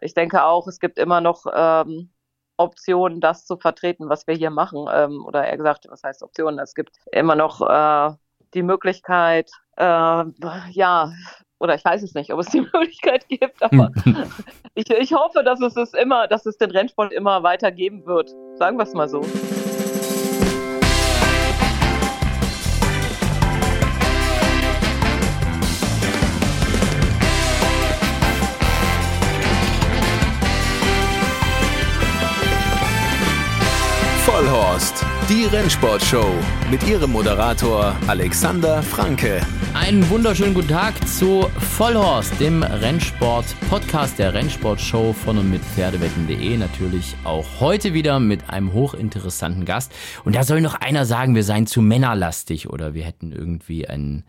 ich denke auch, es gibt immer noch ähm, Optionen, das zu vertreten, was wir hier machen. Ähm, oder eher gesagt, was heißt Optionen? Es gibt immer noch äh, die Möglichkeit, äh, ja, oder ich weiß es nicht, ob es die Möglichkeit gibt, aber ich, ich hoffe, dass es es immer, dass es den Rennsport immer weiter geben wird. Sagen wir es mal so. Die Rennsportshow mit ihrem Moderator Alexander Franke. Einen wunderschönen guten Tag zu Vollhorst, dem Rennsport-Podcast der Rennsportshow von und mit Pferdewetten.de. Natürlich auch heute wieder mit einem hochinteressanten Gast. Und da soll noch einer sagen, wir seien zu männerlastig oder wir hätten irgendwie einen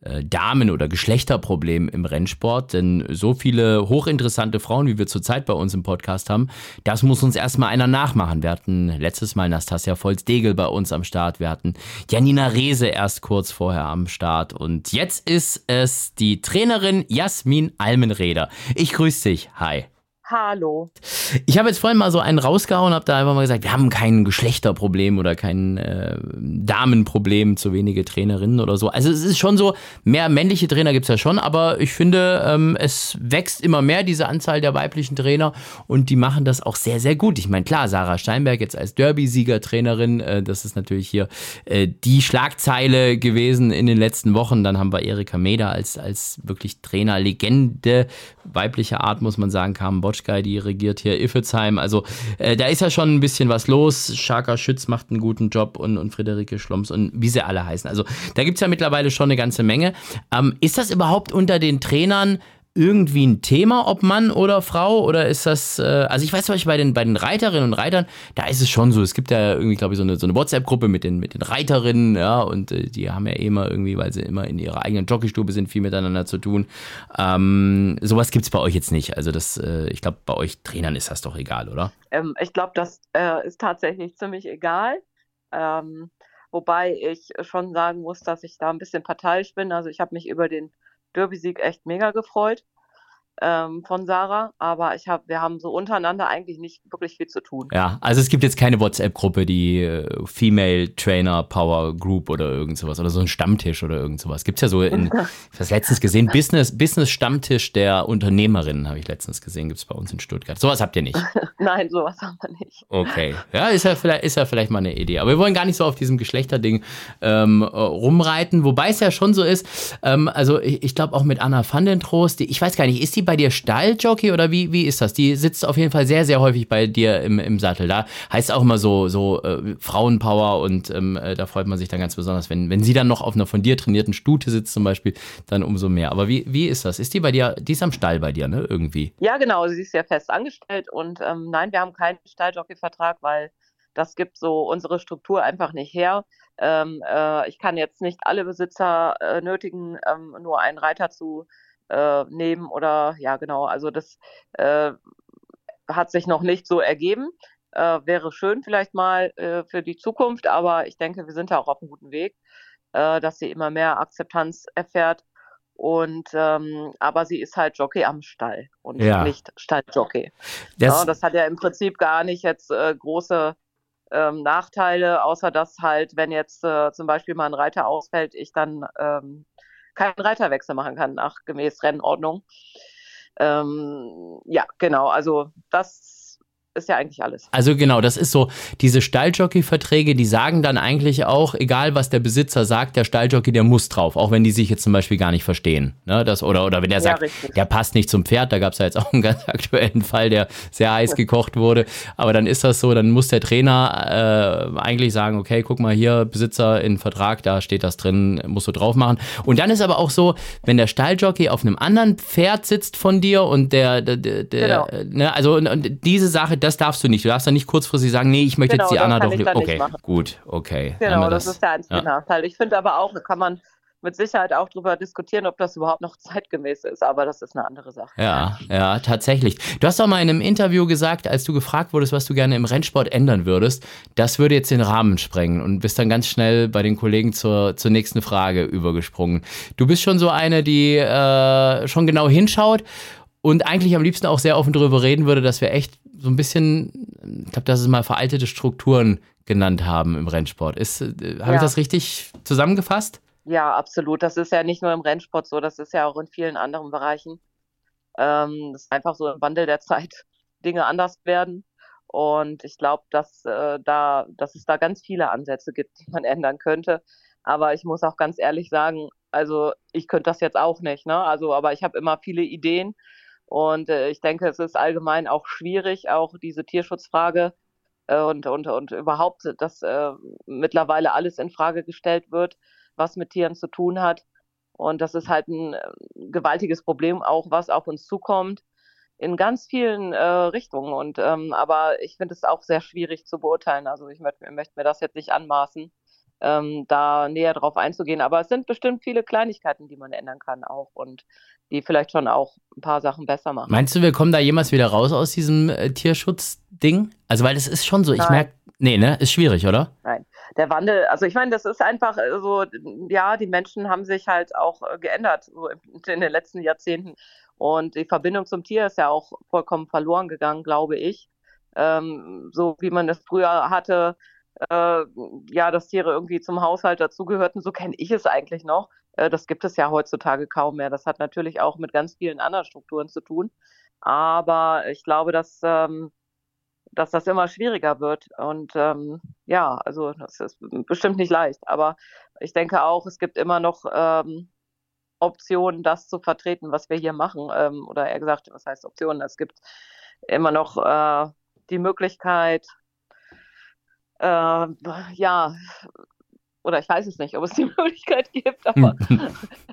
Damen- oder Geschlechterproblem im Rennsport, denn so viele hochinteressante Frauen, wie wir zurzeit bei uns im Podcast haben, das muss uns erstmal einer nachmachen. Wir hatten letztes Mal Nastasia Volz-Degel bei uns am Start, wir hatten Janina Rehse erst kurz vorher am Start und jetzt ist es die Trainerin Jasmin Almenreder. Ich grüße dich. Hi. Hallo. Ich habe jetzt vorhin mal so einen rausgehauen, habe da einfach mal gesagt, wir haben kein Geschlechterproblem oder kein äh, Damenproblem, zu wenige Trainerinnen oder so. Also es ist schon so, mehr männliche Trainer gibt es ja schon, aber ich finde, ähm, es wächst immer mehr, diese Anzahl der weiblichen Trainer und die machen das auch sehr, sehr gut. Ich meine, klar, Sarah Steinberg jetzt als Derby-Sieger-Trainerin, äh, das ist natürlich hier äh, die Schlagzeile gewesen in den letzten Wochen. Dann haben wir Erika Meder als, als wirklich Trainerlegende weiblicher Art, muss man sagen, kam Botsch Sky, die regiert hier Iffelsheim. Also äh, da ist ja schon ein bisschen was los. Schaka Schütz macht einen guten Job und, und Friederike Schloms und wie sie alle heißen. Also da gibt es ja mittlerweile schon eine ganze Menge. Ähm, ist das überhaupt unter den Trainern irgendwie ein Thema, ob Mann oder Frau? Oder ist das, äh, also ich weiß zum Beispiel bei den, bei den Reiterinnen und Reitern, da ist es schon so. Es gibt ja irgendwie, glaube ich, so eine, so eine WhatsApp-Gruppe mit den, mit den Reiterinnen, ja, und äh, die haben ja immer irgendwie, weil sie immer in ihrer eigenen Jockeystube sind, viel miteinander zu tun. Ähm, sowas gibt es bei euch jetzt nicht. Also das, äh, ich glaube, bei euch Trainern ist das doch egal, oder? Ähm, ich glaube, das äh, ist tatsächlich ziemlich egal. Ähm, wobei ich schon sagen muss, dass ich da ein bisschen parteiisch bin. Also ich habe mich über den Derby-Sieg echt mega gefreut ähm, von Sarah, aber ich hab, wir haben so untereinander eigentlich nicht wirklich viel zu tun. Ja, also es gibt jetzt keine WhatsApp-Gruppe, die äh, Female Trainer Power Group oder irgend sowas oder so ein Stammtisch oder irgend sowas. Gibt es ja so in, ich habe das letztens gesehen, Business, Business Stammtisch der Unternehmerinnen habe ich letztens gesehen, gibt es bei uns in Stuttgart. Sowas habt ihr nicht? Nein, sowas haben wir nicht. Okay, ja, ist ja, vielleicht, ist ja vielleicht mal eine Idee. Aber wir wollen gar nicht so auf diesem Geschlechterding ähm, rumreiten, wobei es ja schon so ist, ähm, also ich, ich glaube auch mit Anna van den Trost, die, ich weiß gar nicht, ist die bei dir Stalljockey oder wie, wie ist das? Die sitzt auf jeden Fall sehr, sehr häufig bei dir im, im Sattel. Da heißt auch immer so, so äh, Frauenpower und ähm, äh, da freut man sich dann ganz besonders, wenn, wenn sie dann noch auf einer von dir trainierten Stute sitzt zum Beispiel, dann umso mehr. Aber wie, wie ist das? Ist die bei dir, die ist am Stall bei dir, ne? Irgendwie? Ja, genau, sie ist ja fest angestellt und ähm, nein, wir haben keinen Stalljockey-Vertrag, weil das gibt so unsere Struktur einfach nicht her. Ähm, äh, ich kann jetzt nicht alle Besitzer äh, nötigen, ähm, nur einen Reiter zu äh, nehmen oder ja genau, also das äh, hat sich noch nicht so ergeben. Äh, wäre schön vielleicht mal äh, für die Zukunft, aber ich denke, wir sind da auch auf einem guten Weg, äh, dass sie immer mehr Akzeptanz erfährt. Und ähm, aber sie ist halt Jockey am Stall und ja. nicht Stalljockey. Das, ja, das hat ja im Prinzip gar nicht jetzt äh, große ähm, Nachteile, außer dass halt, wenn jetzt äh, zum Beispiel mal ein Reiter ausfällt, ich dann ähm, keinen Reiterwechsel machen kann nach gemäß Rennordnung. Ähm, ja, genau, also das ist ja eigentlich alles. Also genau, das ist so, diese Stalljockey-Verträge, die sagen dann eigentlich auch, egal was der Besitzer sagt, der Stalljockey, der muss drauf, auch wenn die sich jetzt zum Beispiel gar nicht verstehen. Ne? Das, oder, oder wenn der sagt, ja, der passt nicht zum Pferd, da gab es ja jetzt auch einen ganz aktuellen Fall, der sehr heiß gekocht wurde. Aber dann ist das so, dann muss der Trainer äh, eigentlich sagen, okay, guck mal hier, Besitzer in Vertrag, da steht das drin, musst du drauf machen. Und dann ist aber auch so, wenn der Stalljockey auf einem anderen Pferd sitzt von dir und der, der, der, genau. ne, also und diese Sache, das darfst du nicht. Du darfst dann nicht kurzfristig sagen, nee, ich möchte genau, jetzt die Anna doch nicht. Okay, gut, okay. Genau, das, das, ist der einzige ja. Nachteil. Ich finde aber auch, da kann man mit Sicherheit auch darüber diskutieren, ob das überhaupt noch zeitgemäß ist, aber das ist eine andere Sache. Ja, ja, tatsächlich. Du hast doch mal in einem Interview gesagt, als du gefragt wurdest, was du gerne im Rennsport ändern würdest, das würde jetzt den Rahmen sprengen und bist dann ganz schnell bei den Kollegen zur, zur nächsten Frage übergesprungen. Du bist schon so eine, die äh, schon genau hinschaut und eigentlich am liebsten auch sehr offen darüber reden würde, dass wir echt so ein bisschen, ich glaube, dass es mal veraltete Strukturen genannt haben im Rennsport. Ist, äh, habe ja. ich das richtig zusammengefasst? Ja, absolut. Das ist ja nicht nur im Rennsport so, das ist ja auch in vielen anderen Bereichen. Ähm, das ist einfach so im Wandel der Zeit, Dinge anders werden. Und ich glaube, dass, äh, da, dass es da ganz viele Ansätze gibt, die man ändern könnte. Aber ich muss auch ganz ehrlich sagen, also ich könnte das jetzt auch nicht, ne? Also, aber ich habe immer viele Ideen und äh, ich denke, es ist allgemein auch schwierig, auch diese Tierschutzfrage äh, und, und, und überhaupt, dass äh, mittlerweile alles in Frage gestellt wird, was mit Tieren zu tun hat. Und das ist halt ein äh, gewaltiges Problem auch, was auf uns zukommt in ganz vielen äh, Richtungen. Und ähm, aber ich finde es auch sehr schwierig zu beurteilen. Also ich möchte, möchte mir das jetzt nicht anmaßen, ähm, da näher drauf einzugehen. Aber es sind bestimmt viele Kleinigkeiten, die man ändern kann auch und die vielleicht schon auch ein paar Sachen besser machen. Meinst du, wir kommen da jemals wieder raus aus diesem äh, Tierschutzding? Also weil es ist schon so, ich merke, nee, ne, ist schwierig, oder? Nein. Der Wandel, also ich meine, das ist einfach äh, so, ja, die Menschen haben sich halt auch äh, geändert so in den letzten Jahrzehnten. Und die Verbindung zum Tier ist ja auch vollkommen verloren gegangen, glaube ich. Ähm, so wie man es früher hatte, äh, ja, dass Tiere irgendwie zum Haushalt dazugehörten, so kenne ich es eigentlich noch. Äh, das gibt es ja heutzutage kaum mehr. Das hat natürlich auch mit ganz vielen anderen Strukturen zu tun. Aber ich glaube, dass, ähm, dass das immer schwieriger wird. Und ähm, ja, also das ist bestimmt nicht leicht. Aber ich denke auch, es gibt immer noch ähm, Optionen, das zu vertreten, was wir hier machen. Ähm, oder eher gesagt, was heißt Optionen? Es gibt immer noch äh, die Möglichkeit, äh, ja, oder ich weiß es nicht, ob es die Möglichkeit gibt, aber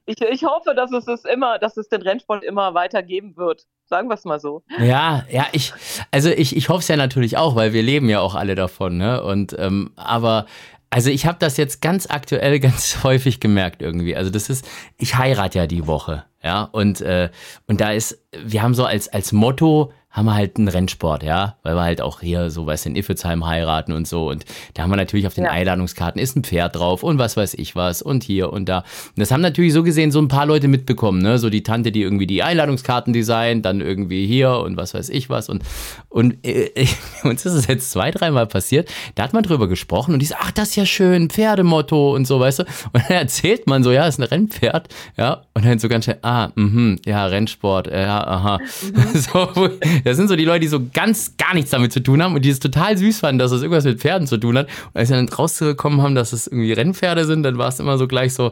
ich, ich hoffe, dass es es immer, dass es den Rennsport immer weiter geben wird. Sagen wir es mal so. Ja, ja, ich, also ich, ich hoffe es ja natürlich auch, weil wir leben ja auch alle davon, ne? Und ähm, aber also ich habe das jetzt ganz aktuell ganz häufig gemerkt irgendwie. Also das ist, ich heirate ja die Woche, ja. Und, äh, und da ist, wir haben so als, als Motto, haben wir halt einen Rennsport, ja, weil wir halt auch hier so was in Iffelsheim heiraten und so und da haben wir natürlich auf den ja. Einladungskarten ist ein Pferd drauf und was weiß ich was und hier und da. Und das haben natürlich so gesehen so ein paar Leute mitbekommen, ne, so die Tante, die irgendwie die Einladungskarten designt, dann irgendwie hier und was weiß ich was und und äh, uns ist es jetzt zwei, dreimal passiert, da hat man drüber gesprochen und die sagt, ach, das ist ja schön, Pferdemotto und so, weißt du? Und dann erzählt man so, ja, ist ein Rennpferd, ja, und dann so ganz schnell, ah, mhm, ja, Rennsport, ja, aha. Mhm. so, das sind so die Leute, die so ganz gar nichts damit zu tun haben und die es total süß fanden, dass es irgendwas mit Pferden zu tun hat. Und als sie dann rausgekommen haben, dass es irgendwie Rennpferde sind, dann war es immer so gleich so,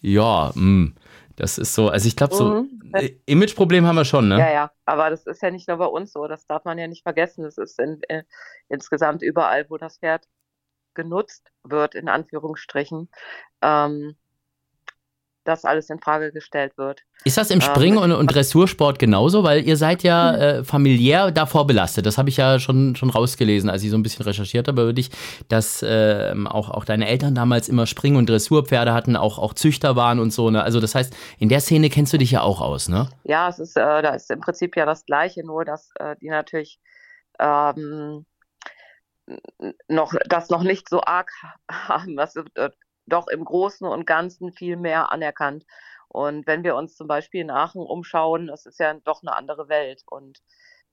ja, mh. Hm, das ist so, also ich glaube, so mhm. Imageproblem haben wir schon, ne? Ja, ja, aber das ist ja nicht nur bei uns so, das darf man ja nicht vergessen. Das ist in, in, insgesamt überall, wo das Pferd genutzt wird, in Anführungsstrichen. Ähm, das alles in Frage gestellt wird. Ist das im Springen- ähm, und, und, Dressursport genauso? Weil ihr seid ja hm. äh, familiär davor belastet. Das habe ich ja schon, schon rausgelesen, als ich so ein bisschen recherchiert habe über dich, dass äh, auch, auch deine Eltern damals immer Spring- und Dressurpferde hatten, auch, auch Züchter waren und so. Ne? Also das heißt, in der Szene kennst du dich ja auch aus, ne? Ja, es ist, äh, da ist im Prinzip ja das Gleiche, nur dass äh, die natürlich ähm, noch das noch nicht so arg haben. Das, äh, doch im Großen und Ganzen viel mehr anerkannt. Und wenn wir uns zum Beispiel in Aachen umschauen, das ist ja doch eine andere Welt. Und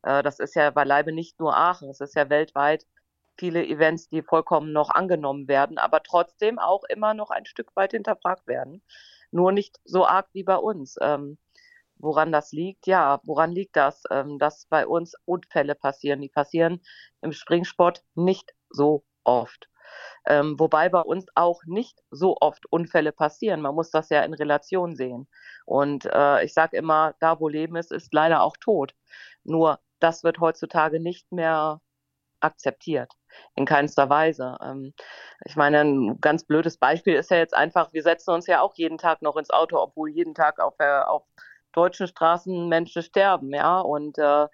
äh, das ist ja beileibe nicht nur Aachen, es ist ja weltweit viele Events, die vollkommen noch angenommen werden, aber trotzdem auch immer noch ein Stück weit hinterfragt werden. Nur nicht so arg wie bei uns. Ähm, woran das liegt? Ja, woran liegt das? Ähm, dass bei uns Unfälle passieren. Die passieren im Springsport nicht so oft. Ähm, wobei bei uns auch nicht so oft Unfälle passieren. Man muss das ja in Relation sehen. Und äh, ich sage immer, da wo Leben ist, ist leider auch Tod. Nur das wird heutzutage nicht mehr akzeptiert. In keinster Weise. Ähm, ich meine, ein ganz blödes Beispiel ist ja jetzt einfach, wir setzen uns ja auch jeden Tag noch ins Auto, obwohl jeden Tag auf, auf deutschen Straßen Menschen sterben, ja. Und äh,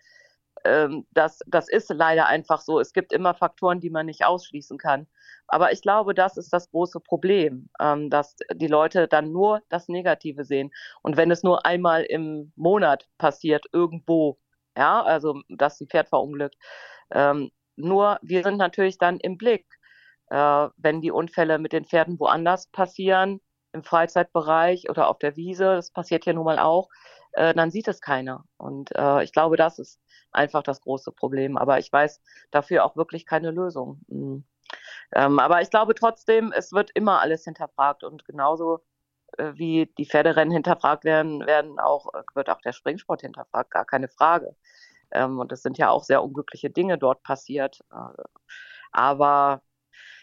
ähm, das, das ist leider einfach so. Es gibt immer Faktoren, die man nicht ausschließen kann. Aber ich glaube, das ist das große Problem, ähm, dass die Leute dann nur das Negative sehen. Und wenn es nur einmal im Monat passiert, irgendwo, ja, also dass ein Pferd verunglückt, ähm, nur wir sind natürlich dann im Blick, äh, wenn die Unfälle mit den Pferden woanders passieren, im Freizeitbereich oder auf der Wiese, das passiert ja nun mal auch, äh, dann sieht es keiner. Und äh, ich glaube, das ist einfach das große Problem. Aber ich weiß dafür auch wirklich keine Lösung. Mhm. Ähm, aber ich glaube trotzdem, es wird immer alles hinterfragt und genauso äh, wie die Pferderennen hinterfragt werden, werden auch, äh, wird auch der Springsport hinterfragt, gar keine Frage. Ähm, und es sind ja auch sehr unglückliche Dinge dort passiert. Äh, aber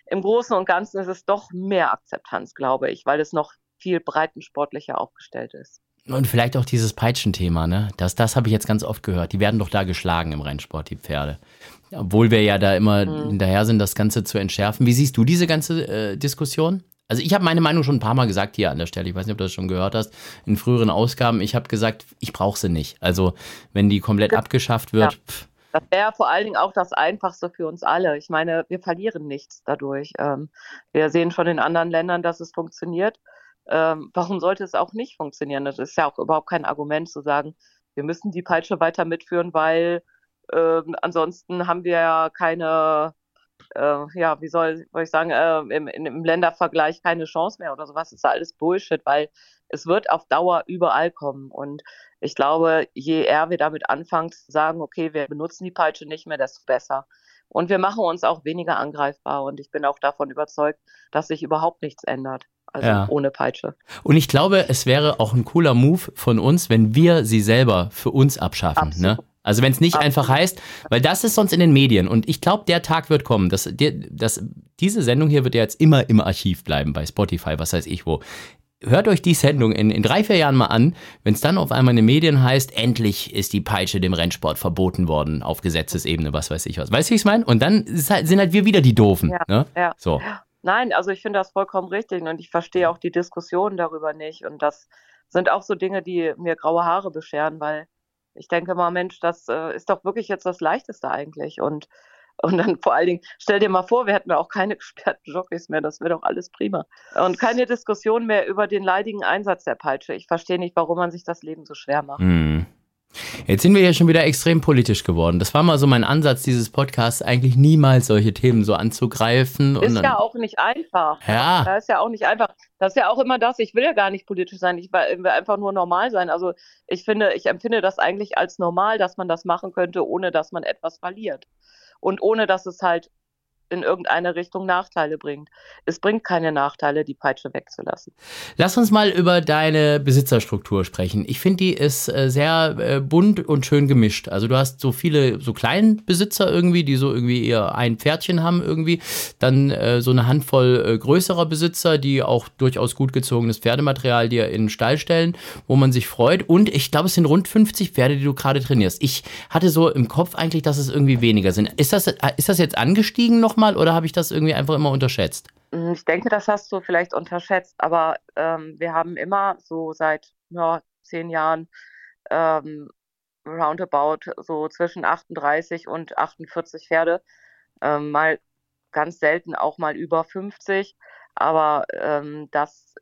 im Großen und Ganzen ist es doch mehr Akzeptanz, glaube ich, weil es noch viel breitensportlicher aufgestellt ist. Und vielleicht auch dieses Peitschenthema, ne? Das, das habe ich jetzt ganz oft gehört. Die werden doch da geschlagen im Rennsport, die Pferde. Obwohl wir ja da immer mhm. hinterher sind, das Ganze zu entschärfen. Wie siehst du diese ganze äh, Diskussion? Also ich habe meine Meinung schon ein paar Mal gesagt hier an der Stelle. Ich weiß nicht, ob du das schon gehört hast. In früheren Ausgaben. Ich habe gesagt, ich brauche sie nicht. Also wenn die komplett ja. abgeschafft wird. Ja. Das wäre vor allen Dingen auch das Einfachste für uns alle. Ich meine, wir verlieren nichts dadurch. Ähm, wir sehen schon in anderen Ländern, dass es funktioniert. Ähm, warum sollte es auch nicht funktionieren? Das ist ja auch überhaupt kein Argument zu sagen, wir müssen die Peitsche weiter mitführen, weil äh, ansonsten haben wir ja keine, äh, ja, wie soll, soll ich sagen, äh, im, im Ländervergleich keine Chance mehr oder sowas. Das ist ja alles Bullshit, weil es wird auf Dauer überall kommen. Und ich glaube, je eher wir damit anfangen zu sagen, okay, wir benutzen die Peitsche nicht mehr, desto besser. Und wir machen uns auch weniger angreifbar. Und ich bin auch davon überzeugt, dass sich überhaupt nichts ändert. Also ja. ohne Peitsche. Und ich glaube, es wäre auch ein cooler Move von uns, wenn wir sie selber für uns abschaffen. Ne? Also wenn es nicht Absolut. einfach heißt, weil das ist sonst in den Medien und ich glaube, der Tag wird kommen. Dass, dass, diese Sendung hier wird ja jetzt immer im Archiv bleiben bei Spotify, was weiß ich wo. Hört euch die Sendung in, in drei, vier Jahren mal an, wenn es dann auf einmal in den Medien heißt, endlich ist die Peitsche dem Rennsport verboten worden auf Gesetzesebene, was weiß ich was. Weißt du, wie ich es meine? Und dann halt, sind halt wir wieder die Doofen. Ja, ne? ja. So. Nein, also ich finde das vollkommen richtig und ich verstehe auch die Diskussion darüber nicht. Und das sind auch so Dinge, die mir graue Haare bescheren, weil ich denke mal, Mensch, das äh, ist doch wirklich jetzt das Leichteste eigentlich. Und, und dann vor allen Dingen, stell dir mal vor, wir hätten auch keine gesperrten Jockeys mehr, das wäre doch alles prima. Und keine Diskussion mehr über den leidigen Einsatz der Peitsche. Ich verstehe nicht, warum man sich das Leben so schwer macht. Hm. Jetzt sind wir ja schon wieder extrem politisch geworden. Das war mal so mein Ansatz dieses Podcasts, eigentlich niemals solche Themen so anzugreifen. Ist ja auch nicht einfach. Ja. Das ist ja auch nicht einfach. Das ist ja auch immer das, ich will ja gar nicht politisch sein, ich will einfach nur normal sein. Also ich finde, ich empfinde das eigentlich als normal, dass man das machen könnte, ohne dass man etwas verliert. Und ohne dass es halt in irgendeine Richtung Nachteile bringt. Es bringt keine Nachteile, die Peitsche wegzulassen. Lass uns mal über deine Besitzerstruktur sprechen. Ich finde, die ist äh, sehr äh, bunt und schön gemischt. Also du hast so viele so kleinen Besitzer irgendwie, die so irgendwie eher ein Pferdchen haben irgendwie. Dann äh, so eine Handvoll größerer Besitzer, die auch durchaus gut gezogenes Pferdematerial dir in den Stall stellen, wo man sich freut. Und ich glaube, es sind rund 50 Pferde, die du gerade trainierst. Ich hatte so im Kopf eigentlich, dass es irgendwie weniger sind. Ist das, ist das jetzt angestiegen noch nochmal oder habe ich das irgendwie einfach immer unterschätzt? Hm, ich denke, das hast du vielleicht unterschätzt, aber ähm, wir haben immer so seit ja, zehn Jahren ähm, roundabout so zwischen 38 und 48 Pferde. Ähm, mal ganz selten auch mal über 50, aber ähm, das,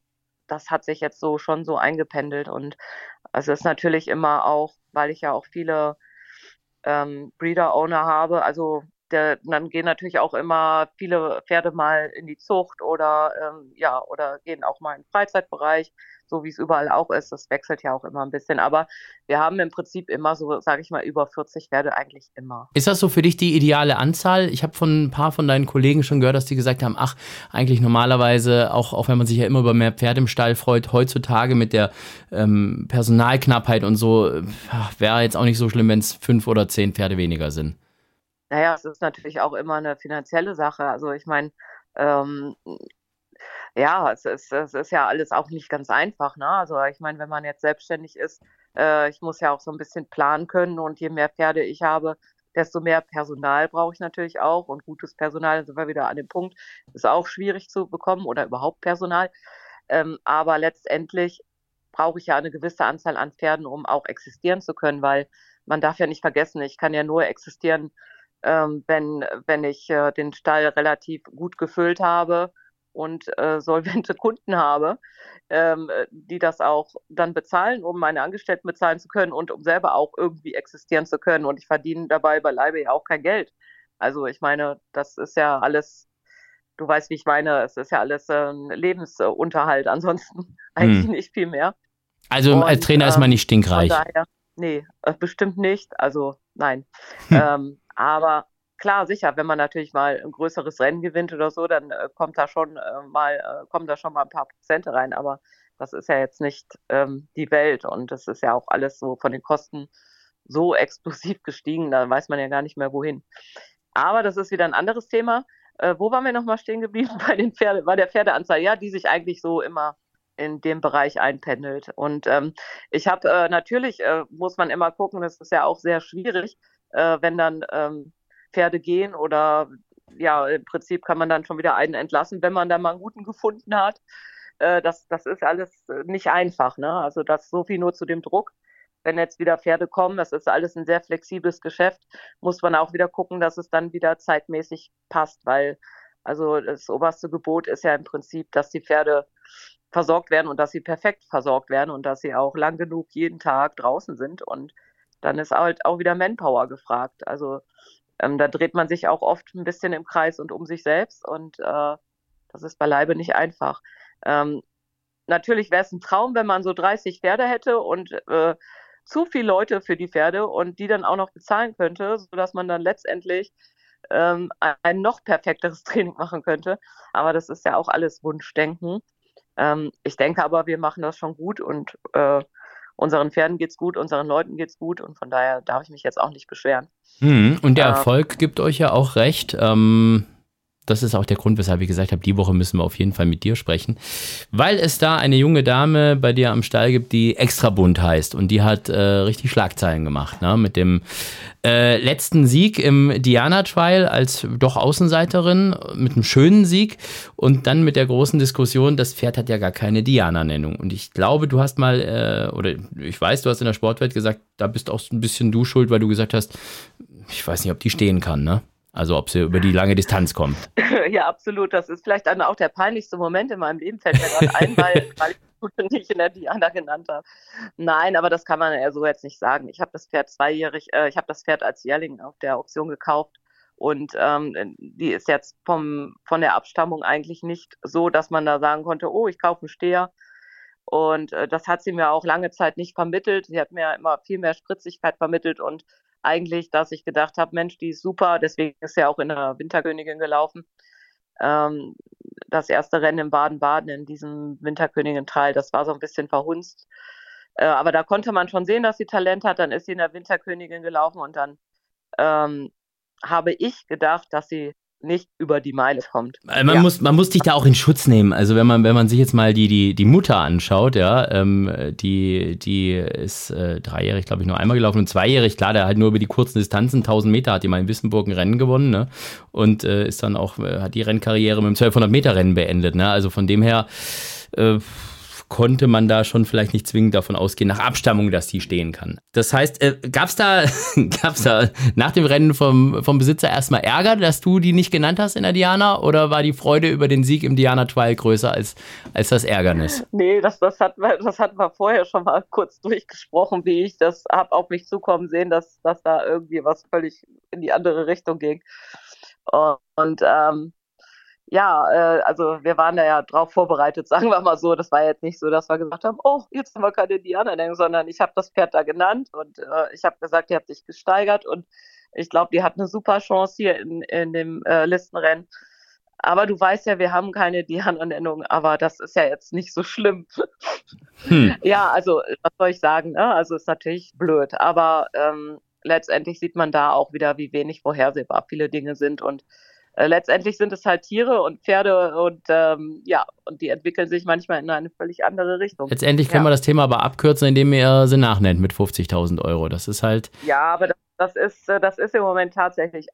das hat sich jetzt so schon so eingependelt und es ist natürlich immer auch, weil ich ja auch viele ähm, Breeder-Owner habe, also der, dann gehen natürlich auch immer viele Pferde mal in die Zucht oder ähm, ja, oder gehen auch mal in den Freizeitbereich, so wie es überall auch ist. Das wechselt ja auch immer ein bisschen. Aber wir haben im Prinzip immer so, sage ich mal, über 40 Pferde eigentlich immer. Ist das so für dich die ideale Anzahl? Ich habe von ein paar von deinen Kollegen schon gehört, dass die gesagt haben, ach, eigentlich normalerweise, auch, auch wenn man sich ja immer über mehr Pferde im Stall freut, heutzutage mit der ähm, Personalknappheit und so, wäre jetzt auch nicht so schlimm, wenn es fünf oder zehn Pferde weniger sind. Naja, es ist natürlich auch immer eine finanzielle Sache. Also ich meine, ähm, ja, es ist, es ist ja alles auch nicht ganz einfach. Ne? Also ich meine, wenn man jetzt selbstständig ist, äh, ich muss ja auch so ein bisschen planen können und je mehr Pferde ich habe, desto mehr Personal brauche ich natürlich auch und gutes Personal, sind wir wieder an dem Punkt, ist auch schwierig zu bekommen oder überhaupt Personal. Ähm, aber letztendlich brauche ich ja eine gewisse Anzahl an Pferden, um auch existieren zu können, weil man darf ja nicht vergessen, ich kann ja nur existieren, ähm, wenn, wenn ich äh, den Stall relativ gut gefüllt habe und äh, solvente Kunden habe, ähm, die das auch dann bezahlen, um meine Angestellten bezahlen zu können und um selber auch irgendwie existieren zu können. Und ich verdiene dabei beileibe ja auch kein Geld. Also ich meine, das ist ja alles, du weißt, wie ich meine, es ist ja alles äh, Lebensunterhalt, ansonsten eigentlich hm. nicht viel mehr. Also und, als Trainer ähm, ist man nicht stinkreich. Daher, nee, äh, bestimmt nicht. Also nein. Hm. Ähm, aber klar, sicher, wenn man natürlich mal ein größeres Rennen gewinnt oder so, dann äh, kommt da schon äh, mal, äh, kommen da schon mal ein paar Prozente rein. Aber das ist ja jetzt nicht ähm, die Welt und das ist ja auch alles so von den Kosten so explosiv gestiegen, da weiß man ja gar nicht mehr wohin. Aber das ist wieder ein anderes Thema. Äh, wo waren wir nochmal stehen geblieben? Bei den Pferde, bei der Pferdeanzahl, ja, die sich eigentlich so immer in dem Bereich einpendelt. Und ähm, ich habe äh, natürlich, äh, muss man immer gucken, das ist ja auch sehr schwierig, äh, wenn dann ähm, Pferde gehen oder ja, im Prinzip kann man dann schon wieder einen entlassen, wenn man da mal einen guten gefunden hat. Äh, das, das ist alles äh, nicht einfach. Ne? Also das so viel nur zu dem Druck wenn jetzt wieder Pferde kommen, das ist alles ein sehr flexibles Geschäft, muss man auch wieder gucken, dass es dann wieder zeitmäßig passt, weil also das oberste Gebot ist ja im Prinzip, dass die Pferde versorgt werden und dass sie perfekt versorgt werden und dass sie auch lang genug jeden Tag draußen sind und dann ist halt auch wieder Manpower gefragt. Also ähm, da dreht man sich auch oft ein bisschen im Kreis und um sich selbst und äh, das ist beileibe nicht einfach. Ähm, natürlich wäre es ein Traum, wenn man so 30 Pferde hätte und äh, zu viele Leute für die Pferde und die dann auch noch bezahlen könnte, sodass man dann letztendlich ähm, ein noch perfekteres Training machen könnte. Aber das ist ja auch alles Wunschdenken. Ähm, ich denke aber, wir machen das schon gut und äh, unseren Pferden geht's gut, unseren Leuten geht's gut und von daher darf ich mich jetzt auch nicht beschweren. Hm, und der ähm, Erfolg gibt euch ja auch recht. Ähm, das ist auch der Grund, weshalb ich gesagt habe, die Woche müssen wir auf jeden Fall mit dir sprechen, weil es da eine junge Dame bei dir am Stall gibt, die extra bunt heißt und die hat äh, richtig Schlagzeilen gemacht, ne? mit dem äh, letzten Sieg im Diana Trial als doch Außenseiterin, mit einem schönen Sieg und dann mit der großen Diskussion, das Pferd hat ja gar keine Diana-Nennung und ich glaube, du hast mal, äh, oder ich weiß, du hast in der Sportwelt gesagt, da bist auch ein bisschen du schuld, weil du gesagt hast, ich weiß nicht, ob die stehen kann, ne? Also ob sie über die lange Distanz kommt. Ja, absolut. Das ist vielleicht dann auch der peinlichste Moment in meinem Leben, fällt mir gerade ein, weil, weil ich nicht in der Diana genannt habe. Nein, aber das kann man ja so jetzt nicht sagen. Ich habe das Pferd zweijährig, äh, ich habe das Pferd als Jährling auf der Auktion gekauft und ähm, die ist jetzt vom, von der Abstammung eigentlich nicht so, dass man da sagen konnte, oh, ich kaufe einen Steher. Und äh, das hat sie mir auch lange Zeit nicht vermittelt. Sie hat mir immer viel mehr Spritzigkeit vermittelt und eigentlich, dass ich gedacht habe, Mensch, die ist super, deswegen ist ja auch in der Winterkönigin gelaufen. Ähm, das erste Rennen in Baden-Baden in diesem Winterkönigin-Teil, das war so ein bisschen verhunzt. Äh, aber da konnte man schon sehen, dass sie Talent hat. Dann ist sie in der Winterkönigin gelaufen und dann ähm, habe ich gedacht, dass sie nicht über die Meile kommt. Äh, man, ja. muss, man muss dich da auch in Schutz nehmen. Also wenn man, wenn man sich jetzt mal die, die, die Mutter anschaut, ja, ähm, die, die ist äh, dreijährig, glaube ich, nur einmal gelaufen und zweijährig, klar, der hat nur über die kurzen Distanzen, 1000 Meter, hat die mal in Wissenburg ein Rennen gewonnen, ne? Und äh, ist dann auch, äh, hat die Rennkarriere mit dem 1200 Meter Rennen beendet, ne? Also von dem her, äh, konnte man da schon vielleicht nicht zwingend davon ausgehen, nach Abstammung, dass die stehen kann. Das heißt, äh, gab es da, gab's da nach dem Rennen vom, vom Besitzer erstmal Ärger, dass du die nicht genannt hast in der Diana? Oder war die Freude über den Sieg im Diana Trial größer als, als das Ärgernis? Nee, das, das, hat, das hatten wir vorher schon mal kurz durchgesprochen, wie ich das habe auf mich zukommen sehen, dass, dass da irgendwie was völlig in die andere Richtung ging. Und, und ähm, ja, äh, also wir waren da ja drauf vorbereitet, sagen wir mal so. Das war jetzt nicht so, dass wir gesagt haben, oh, jetzt haben wir keine Diana, sondern ich habe das Pferd da genannt und äh, ich habe gesagt, die hat sich gesteigert und ich glaube, die hat eine super Chance hier in, in dem äh, Listenrennen. Aber du weißt ja, wir haben keine Diana-Nennung, aber das ist ja jetzt nicht so schlimm. Hm. Ja, also was soll ich sagen? Ne? Also ist natürlich blöd, aber ähm, letztendlich sieht man da auch wieder, wie wenig vorhersehbar viele Dinge sind und äh, letztendlich sind es halt Tiere und Pferde und ähm, ja, und die entwickeln sich manchmal in eine völlig andere Richtung. Letztendlich können ja. wir das Thema aber abkürzen, indem ihr sie nachnennt mit 50.000 Euro. Das ist halt. Ja, aber das, das, ist, äh, das ist im Moment tatsächlich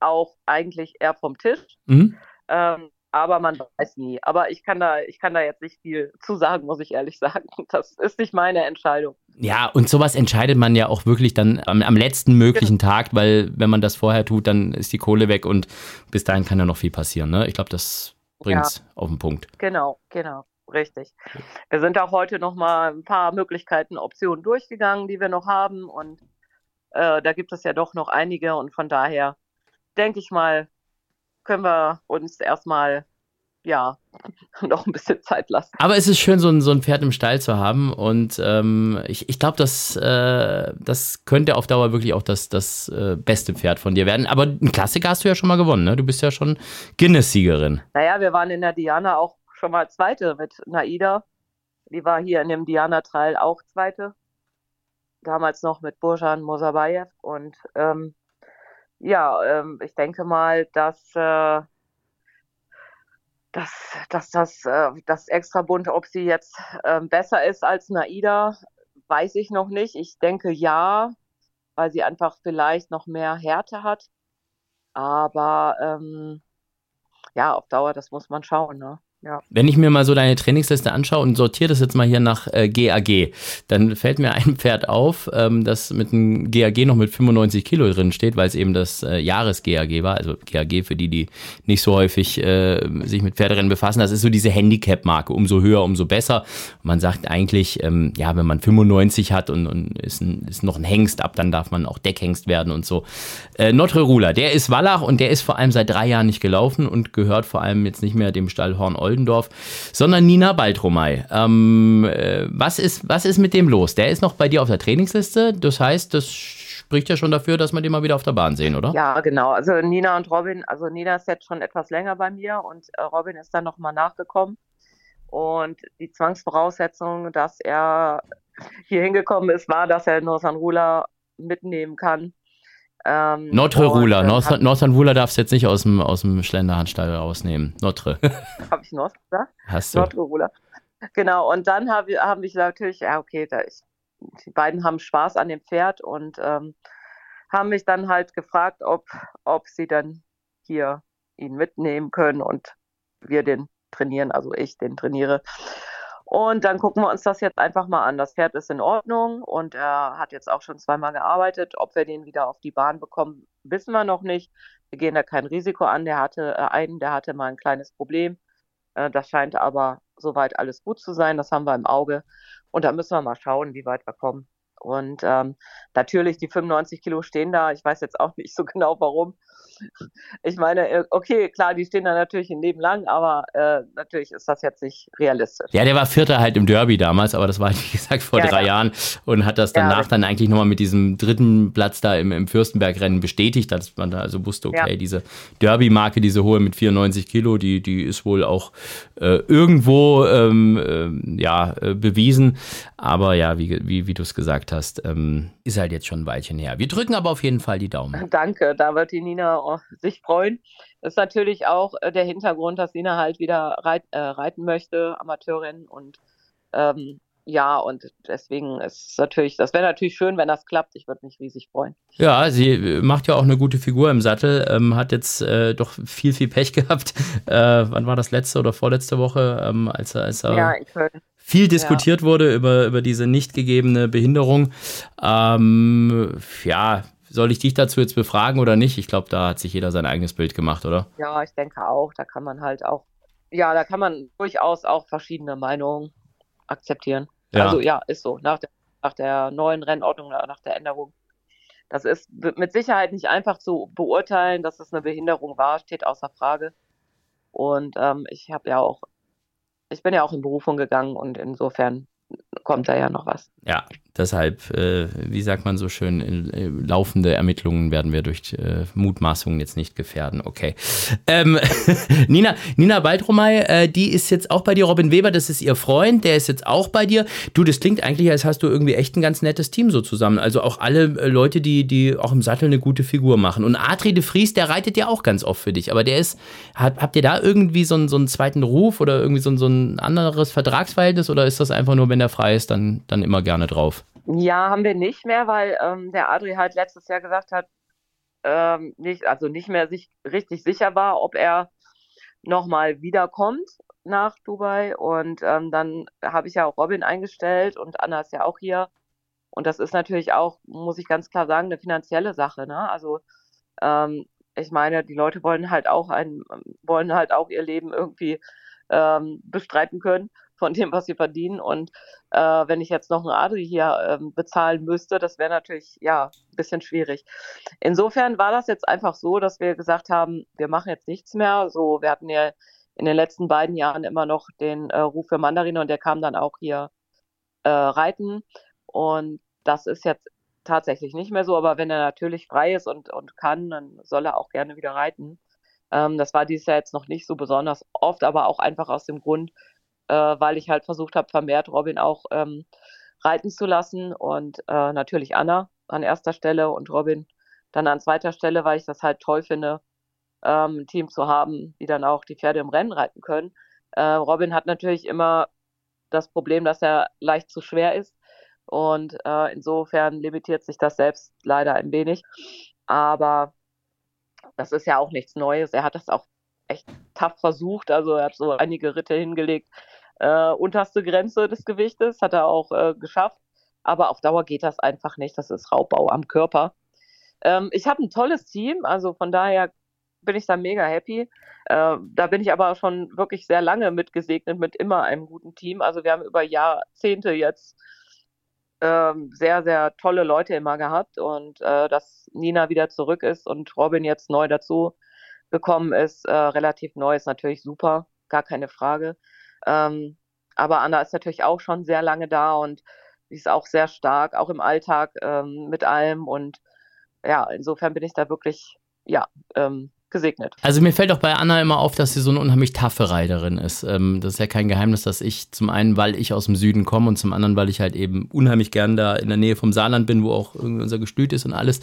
auch eigentlich eher vom Tisch. Mhm. Ähm, aber man weiß nie. Aber ich kann da, ich kann da jetzt nicht viel zu sagen, muss ich ehrlich sagen. Das ist nicht meine Entscheidung. Ja, und sowas entscheidet man ja auch wirklich dann am, am letzten möglichen genau. Tag, weil wenn man das vorher tut, dann ist die Kohle weg und bis dahin kann ja noch viel passieren. Ne? Ich glaube, das bringt es ja. auf den Punkt. Genau, genau. Richtig. Wir sind auch heute noch mal ein paar Möglichkeiten, Optionen durchgegangen, die wir noch haben. Und äh, da gibt es ja doch noch einige. Und von daher denke ich mal, können wir uns erstmal ja, noch ein bisschen Zeit lassen. Aber es ist schön, so ein, so ein Pferd im Stall zu haben. Und ähm, ich, ich glaube, das, äh, das könnte auf Dauer wirklich auch das, das äh, beste Pferd von dir werden. Aber ein Klassiker hast du ja schon mal gewonnen, ne? Du bist ja schon Guinness-Siegerin. Naja, wir waren in der Diana auch schon mal Zweite mit Naida. Die war hier in dem Diana-Trail auch Zweite. Damals noch mit Burjan Mosabayev. Und ähm, ja, ähm, ich denke mal, dass. Äh, dass, dass das, äh, das extra bunte, ob sie jetzt äh, besser ist als Naida, weiß ich noch nicht. Ich denke ja, weil sie einfach vielleicht noch mehr Härte hat. Aber ähm, ja, auf Dauer, das muss man schauen. Ne? Ja. Wenn ich mir mal so deine Trainingsliste anschaue und sortiere das jetzt mal hier nach äh, GAG, dann fällt mir ein Pferd auf, ähm, das mit einem GAG noch mit 95 Kilo drin steht, weil es eben das äh, Jahres-GAG war. Also GAG für die, die nicht so häufig äh, sich mit Pferderennen befassen. Das ist so diese Handicap-Marke. Umso höher, umso besser. man sagt eigentlich, ähm, ja, wenn man 95 hat und, und ist, ein, ist, noch ein Hengst ab, dann darf man auch Deckhengst werden und so. Äh, Notre Rula, der ist Wallach und der ist vor allem seit drei Jahren nicht gelaufen und gehört vor allem jetzt nicht mehr dem Stall Horn Olden Oldendorf, sondern Nina Baltromei. Ähm, äh, was, ist, was ist mit dem los? Der ist noch bei dir auf der Trainingsliste. Das heißt, das spricht ja schon dafür, dass wir den mal wieder auf der Bahn sehen, oder? Ja, genau. Also Nina und Robin, also Nina ist jetzt schon etwas länger bei mir und äh, Robin ist dann nochmal nachgekommen. Und die Zwangsvoraussetzung, dass er hier hingekommen ist, war, dass er Norsan Rula mitnehmen kann. Ähm, Notre Ruler. North, Northern Ruler darfst du jetzt nicht aus dem, aus dem Schlenderhandstall rausnehmen. Notre. Habe ich North gesagt? Hast du. Notre Ruler. Genau, und dann habe hab ich natürlich, ja, okay, da ist, die beiden haben Spaß an dem Pferd und ähm, haben mich dann halt gefragt, ob, ob sie dann hier ihn mitnehmen können und wir den trainieren, also ich den trainiere. Und dann gucken wir uns das jetzt einfach mal an. Das Pferd ist in Ordnung und er hat jetzt auch schon zweimal gearbeitet. Ob wir den wieder auf die Bahn bekommen, wissen wir noch nicht. Wir gehen da kein Risiko an. Der hatte äh, einen, der hatte mal ein kleines Problem. Äh, das scheint aber soweit alles gut zu sein. Das haben wir im Auge. Und da müssen wir mal schauen, wie weit wir kommen. Und ähm, natürlich, die 95 Kilo stehen da. Ich weiß jetzt auch nicht so genau warum ich meine, äh, okay, klar, die stehen da natürlich ein Leben lang, aber äh, natürlich ist das jetzt nicht realistisch. Ja, der war Vierter halt im Derby damals, aber das war, wie gesagt, vor ja, drei ja. Jahren und hat das danach ja, dann eigentlich nochmal mit diesem dritten Platz da im, im Fürstenberg-Rennen bestätigt, dass man da also wusste, okay, diese Derby-Marke, diese hohe mit 94 Kilo, die, die ist wohl auch äh, irgendwo ähm, äh, ja, äh, bewiesen. Aber ja, wie, wie, wie du es gesagt hast, ähm, ist halt jetzt schon ein Weilchen her. Wir drücken aber auf jeden Fall die Daumen. Danke, da wird die Nina sich freuen. Das ist natürlich auch äh, der Hintergrund, dass Nina halt wieder reit, äh, reiten möchte, Amateurin. Und ähm, ja, und deswegen ist es natürlich, das wäre natürlich schön, wenn das klappt. Ich würde mich riesig freuen. Ja, sie äh, macht ja auch eine gute Figur im Sattel, ähm, hat jetzt äh, doch viel, viel Pech gehabt. Äh, wann war das letzte oder vorletzte Woche, ähm, als, als er ja, viel diskutiert ja. wurde über, über diese nicht gegebene Behinderung. Ähm, ja, soll ich dich dazu jetzt befragen oder nicht? Ich glaube, da hat sich jeder sein eigenes Bild gemacht, oder? Ja, ich denke auch. Da kann man halt auch, ja, da kann man durchaus auch verschiedene Meinungen akzeptieren. Ja. Also ja, ist so. Nach der, nach der neuen Rennordnung, nach der Änderung. Das ist mit Sicherheit nicht einfach zu beurteilen, dass es eine Behinderung war, steht außer Frage. Und ähm, ich habe ja auch ich bin ja auch in Berufung gegangen und insofern kommt da ja noch was. Ja, deshalb, äh, wie sagt man so schön, äh, laufende Ermittlungen werden wir durch äh, Mutmaßungen jetzt nicht gefährden. Okay. Ähm, Nina, Nina Baldromay, äh, die ist jetzt auch bei dir. Robin Weber, das ist ihr Freund, der ist jetzt auch bei dir. Du, das klingt eigentlich, als hast du irgendwie echt ein ganz nettes Team so zusammen. Also auch alle äh, Leute, die, die auch im Sattel eine gute Figur machen. Und Adri de Vries, der reitet ja auch ganz oft für dich. Aber der ist, hat, habt ihr da irgendwie so einen, so einen zweiten Ruf oder irgendwie so ein, so ein anderes Vertragsverhältnis oder ist das einfach nur, wenn der frei ist, dann, dann immer gerne drauf? Ja, haben wir nicht mehr, weil ähm, der Adri halt letztes Jahr gesagt hat, ähm, nicht, also nicht mehr sich richtig sicher war, ob er nochmal wiederkommt nach Dubai. Und ähm, dann habe ich ja auch Robin eingestellt und Anna ist ja auch hier. Und das ist natürlich auch, muss ich ganz klar sagen, eine finanzielle Sache. Ne? Also ähm, ich meine, die Leute wollen halt auch ein, wollen halt auch ihr Leben irgendwie ähm, bestreiten können von dem, was sie verdienen. Und äh, wenn ich jetzt noch einen Adri hier ähm, bezahlen müsste, das wäre natürlich ja ein bisschen schwierig. Insofern war das jetzt einfach so, dass wir gesagt haben, wir machen jetzt nichts mehr. So, wir hatten ja in den letzten beiden Jahren immer noch den äh, Ruf für Mandarine und der kam dann auch hier äh, reiten. Und das ist jetzt tatsächlich nicht mehr so, aber wenn er natürlich frei ist und, und kann, dann soll er auch gerne wieder reiten. Ähm, das war dieses Jahr jetzt noch nicht so besonders oft, aber auch einfach aus dem Grund, äh, weil ich halt versucht habe, vermehrt Robin auch ähm, reiten zu lassen und äh, natürlich Anna an erster Stelle und Robin dann an zweiter Stelle, weil ich das halt toll finde, ähm, ein Team zu haben, die dann auch die Pferde im Rennen reiten können. Äh, Robin hat natürlich immer das Problem, dass er leicht zu schwer ist. Und äh, insofern limitiert sich das selbst leider ein wenig. Aber das ist ja auch nichts Neues. Er hat das auch echt tough versucht. Also er hat so einige Ritte hingelegt. Äh, unterste Grenze des Gewichtes hat er auch äh, geschafft. Aber auf Dauer geht das einfach nicht. Das ist Raubbau am Körper. Ähm, ich habe ein tolles Team. Also von daher bin ich da mega happy. Äh, da bin ich aber schon wirklich sehr lange mitgesegnet mit immer einem guten Team. Also wir haben über Jahrzehnte jetzt ähm, sehr, sehr tolle Leute immer gehabt und äh, dass Nina wieder zurück ist und Robin jetzt neu dazu gekommen ist, äh, relativ neu, ist natürlich super, gar keine Frage. Ähm, aber Anna ist natürlich auch schon sehr lange da und sie ist auch sehr stark, auch im Alltag ähm, mit allem und ja, insofern bin ich da wirklich, ja, ähm, gesegnet. Also mir fällt auch bei Anna immer auf, dass sie so eine unheimlich taffe Reiterin ist. Ähm, das ist ja kein Geheimnis, dass ich zum einen, weil ich aus dem Süden komme und zum anderen, weil ich halt eben unheimlich gern da in der Nähe vom Saarland bin, wo auch irgendwie unser Gestüt ist und alles,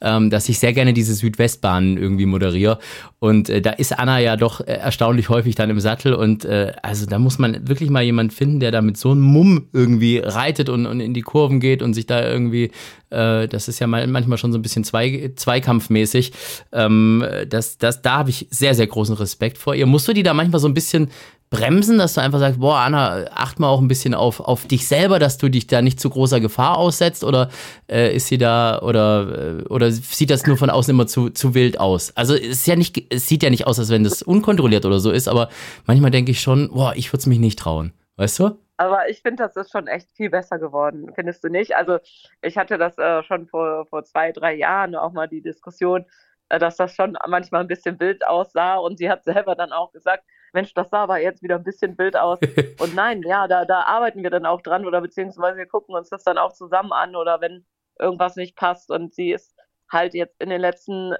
ähm, dass ich sehr gerne diese Südwestbahnen irgendwie moderiere. Und äh, da ist Anna ja doch äh, erstaunlich häufig dann im Sattel und äh, also da muss man wirklich mal jemanden finden, der da mit so einem Mumm irgendwie reitet und, und in die Kurven geht und sich da irgendwie äh, das ist ja manchmal schon so ein bisschen zwei, zweikampfmäßig. Ähm, das, das, da habe ich sehr, sehr großen Respekt vor ihr. Musst du die da manchmal so ein bisschen bremsen, dass du einfach sagst, boah, Anna, acht mal auch ein bisschen auf, auf dich selber, dass du dich da nicht zu großer Gefahr aussetzt oder äh, ist sie da oder, äh, oder sieht das nur von außen immer zu, zu wild aus? Also es ist ja nicht, es sieht ja nicht aus, als wenn das unkontrolliert oder so ist, aber manchmal denke ich schon, boah, ich würde es mich nicht trauen. Weißt du? Aber ich finde, das ist schon echt viel besser geworden, findest du nicht? Also ich hatte das äh, schon vor, vor zwei, drei Jahren auch mal die Diskussion, äh, dass das schon manchmal ein bisschen wild aussah und sie hat selber dann auch gesagt, Mensch, das sah aber jetzt wieder ein bisschen wild aus. und nein, ja, da, da arbeiten wir dann auch dran oder beziehungsweise wir gucken uns das dann auch zusammen an oder wenn irgendwas nicht passt und sie ist halt jetzt in den letzten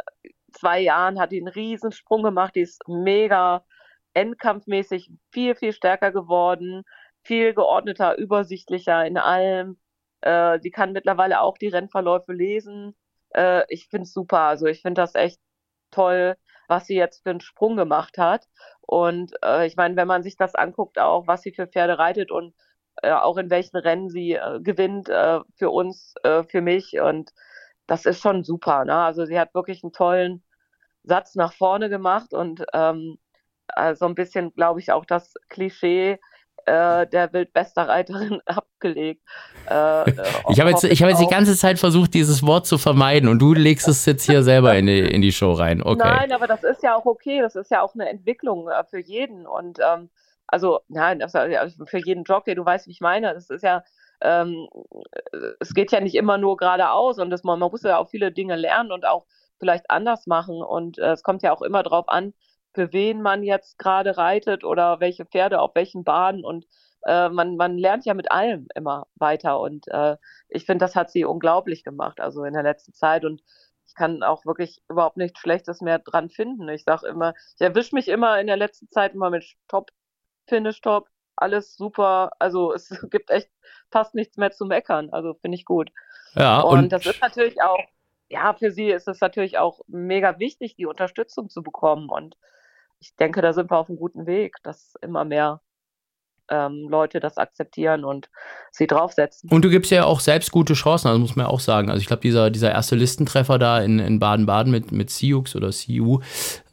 zwei Jahren hat die einen riesen Sprung gemacht, die ist mega endkampfmäßig viel, viel stärker geworden viel geordneter, übersichtlicher in allem. Äh, die kann mittlerweile auch die Rennverläufe lesen. Äh, ich finde es super. Also ich finde das echt toll, was sie jetzt für einen Sprung gemacht hat. Und äh, ich meine, wenn man sich das anguckt, auch was sie für Pferde reitet und äh, auch in welchen Rennen sie äh, gewinnt äh, für uns, äh, für mich. Und das ist schon super. Ne? Also sie hat wirklich einen tollen Satz nach vorne gemacht und ähm, so ein bisschen, glaube ich, auch das Klischee, äh, der Wildbesterreiterin abgelegt. Äh, ich habe jetzt, ich hab jetzt die ganze Zeit versucht, dieses Wort zu vermeiden und du legst es jetzt hier selber in die, in die Show rein. Okay. Nein, aber das ist ja auch okay. Das ist ja auch eine Entwicklung äh, für jeden. Und ähm, also, nein, also, für jeden Jockey, du weißt, wie ich meine. Das ist ja, ähm, es geht ja nicht immer nur geradeaus und das, man, man muss ja auch viele Dinge lernen und auch vielleicht anders machen. Und äh, es kommt ja auch immer darauf an, für wen man jetzt gerade reitet oder welche Pferde auf welchen Bahnen und äh, man, man lernt ja mit allem immer weiter und äh, ich finde, das hat sie unglaublich gemacht, also in der letzten Zeit und ich kann auch wirklich überhaupt nichts Schlechtes mehr dran finden. Ich sage immer, ich erwische mich immer in der letzten Zeit immer mit Top, Finish Top, alles super, also es gibt echt fast nichts mehr zu meckern, also finde ich gut. Ja, und, und das ist natürlich auch ja, für sie ist es natürlich auch mega wichtig, die Unterstützung zu bekommen. Und ich denke, da sind wir auf einem guten Weg, dass immer mehr ähm, Leute das akzeptieren und sie draufsetzen. Und du gibst ja auch selbst gute Chancen, also muss man ja auch sagen. Also ich glaube, dieser, dieser erste Listentreffer da in, in Baden-Baden mit, mit Siux oder CU,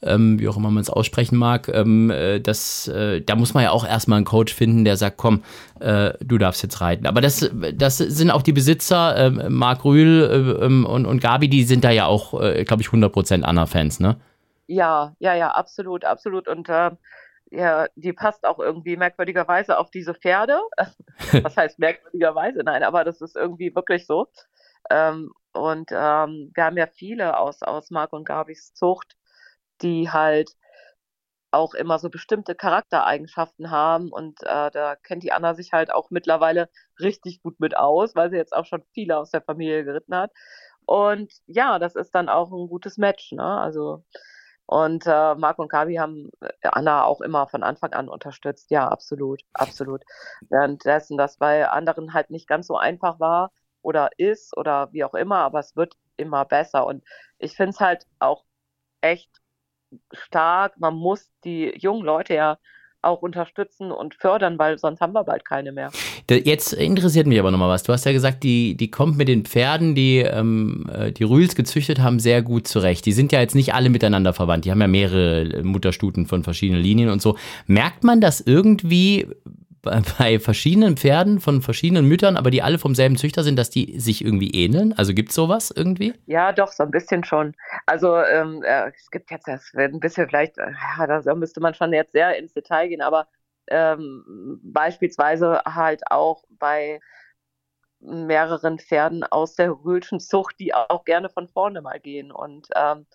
ähm, wie auch immer man es aussprechen mag, ähm, äh, das, äh, da muss man ja auch erstmal einen Coach finden, der sagt, komm, äh, du darfst jetzt reiten. Aber das, das sind auch die Besitzer, äh, Marc Rühl äh, ähm, und, und Gabi, die sind da ja auch, äh, glaube ich, 100% Anna-Fans, ne? Ja, ja, ja, absolut, absolut. Und äh, ja, die passt auch irgendwie merkwürdigerweise auf diese Pferde. Was heißt merkwürdigerweise? Nein, aber das ist irgendwie wirklich so. Ähm, und ähm, wir haben ja viele aus, aus Marc und Gabis Zucht, die halt auch immer so bestimmte Charaktereigenschaften haben und äh, da kennt die Anna sich halt auch mittlerweile richtig gut mit aus, weil sie jetzt auch schon viele aus der Familie geritten hat. Und ja, das ist dann auch ein gutes Match, ne? Also und äh, Marc und Gabi haben äh, Anna auch immer von Anfang an unterstützt. Ja, absolut, absolut. Währenddessen das bei anderen halt nicht ganz so einfach war oder ist oder wie auch immer, aber es wird immer besser. Und ich finde es halt auch echt stark. Man muss die jungen Leute ja auch unterstützen und fördern, weil sonst haben wir bald keine mehr. Jetzt interessiert mich aber nochmal was. Du hast ja gesagt, die, die kommt mit den Pferden, die ähm, äh, die Rühls gezüchtet haben, sehr gut zurecht. Die sind ja jetzt nicht alle miteinander verwandt. Die haben ja mehrere Mutterstuten von verschiedenen Linien und so. Merkt man das irgendwie bei verschiedenen Pferden von verschiedenen Müttern, aber die alle vom selben Züchter sind, dass die sich irgendwie ähneln? Also gibt es sowas irgendwie? Ja, doch, so ein bisschen schon. Also ähm, äh, es gibt jetzt, das wird ein bisschen vielleicht, äh, ja, da müsste man schon jetzt sehr ins Detail gehen, aber ähm, beispielsweise halt auch bei mehreren Pferden aus der Rühlschen Zucht, die auch gerne von vorne mal gehen und ähm,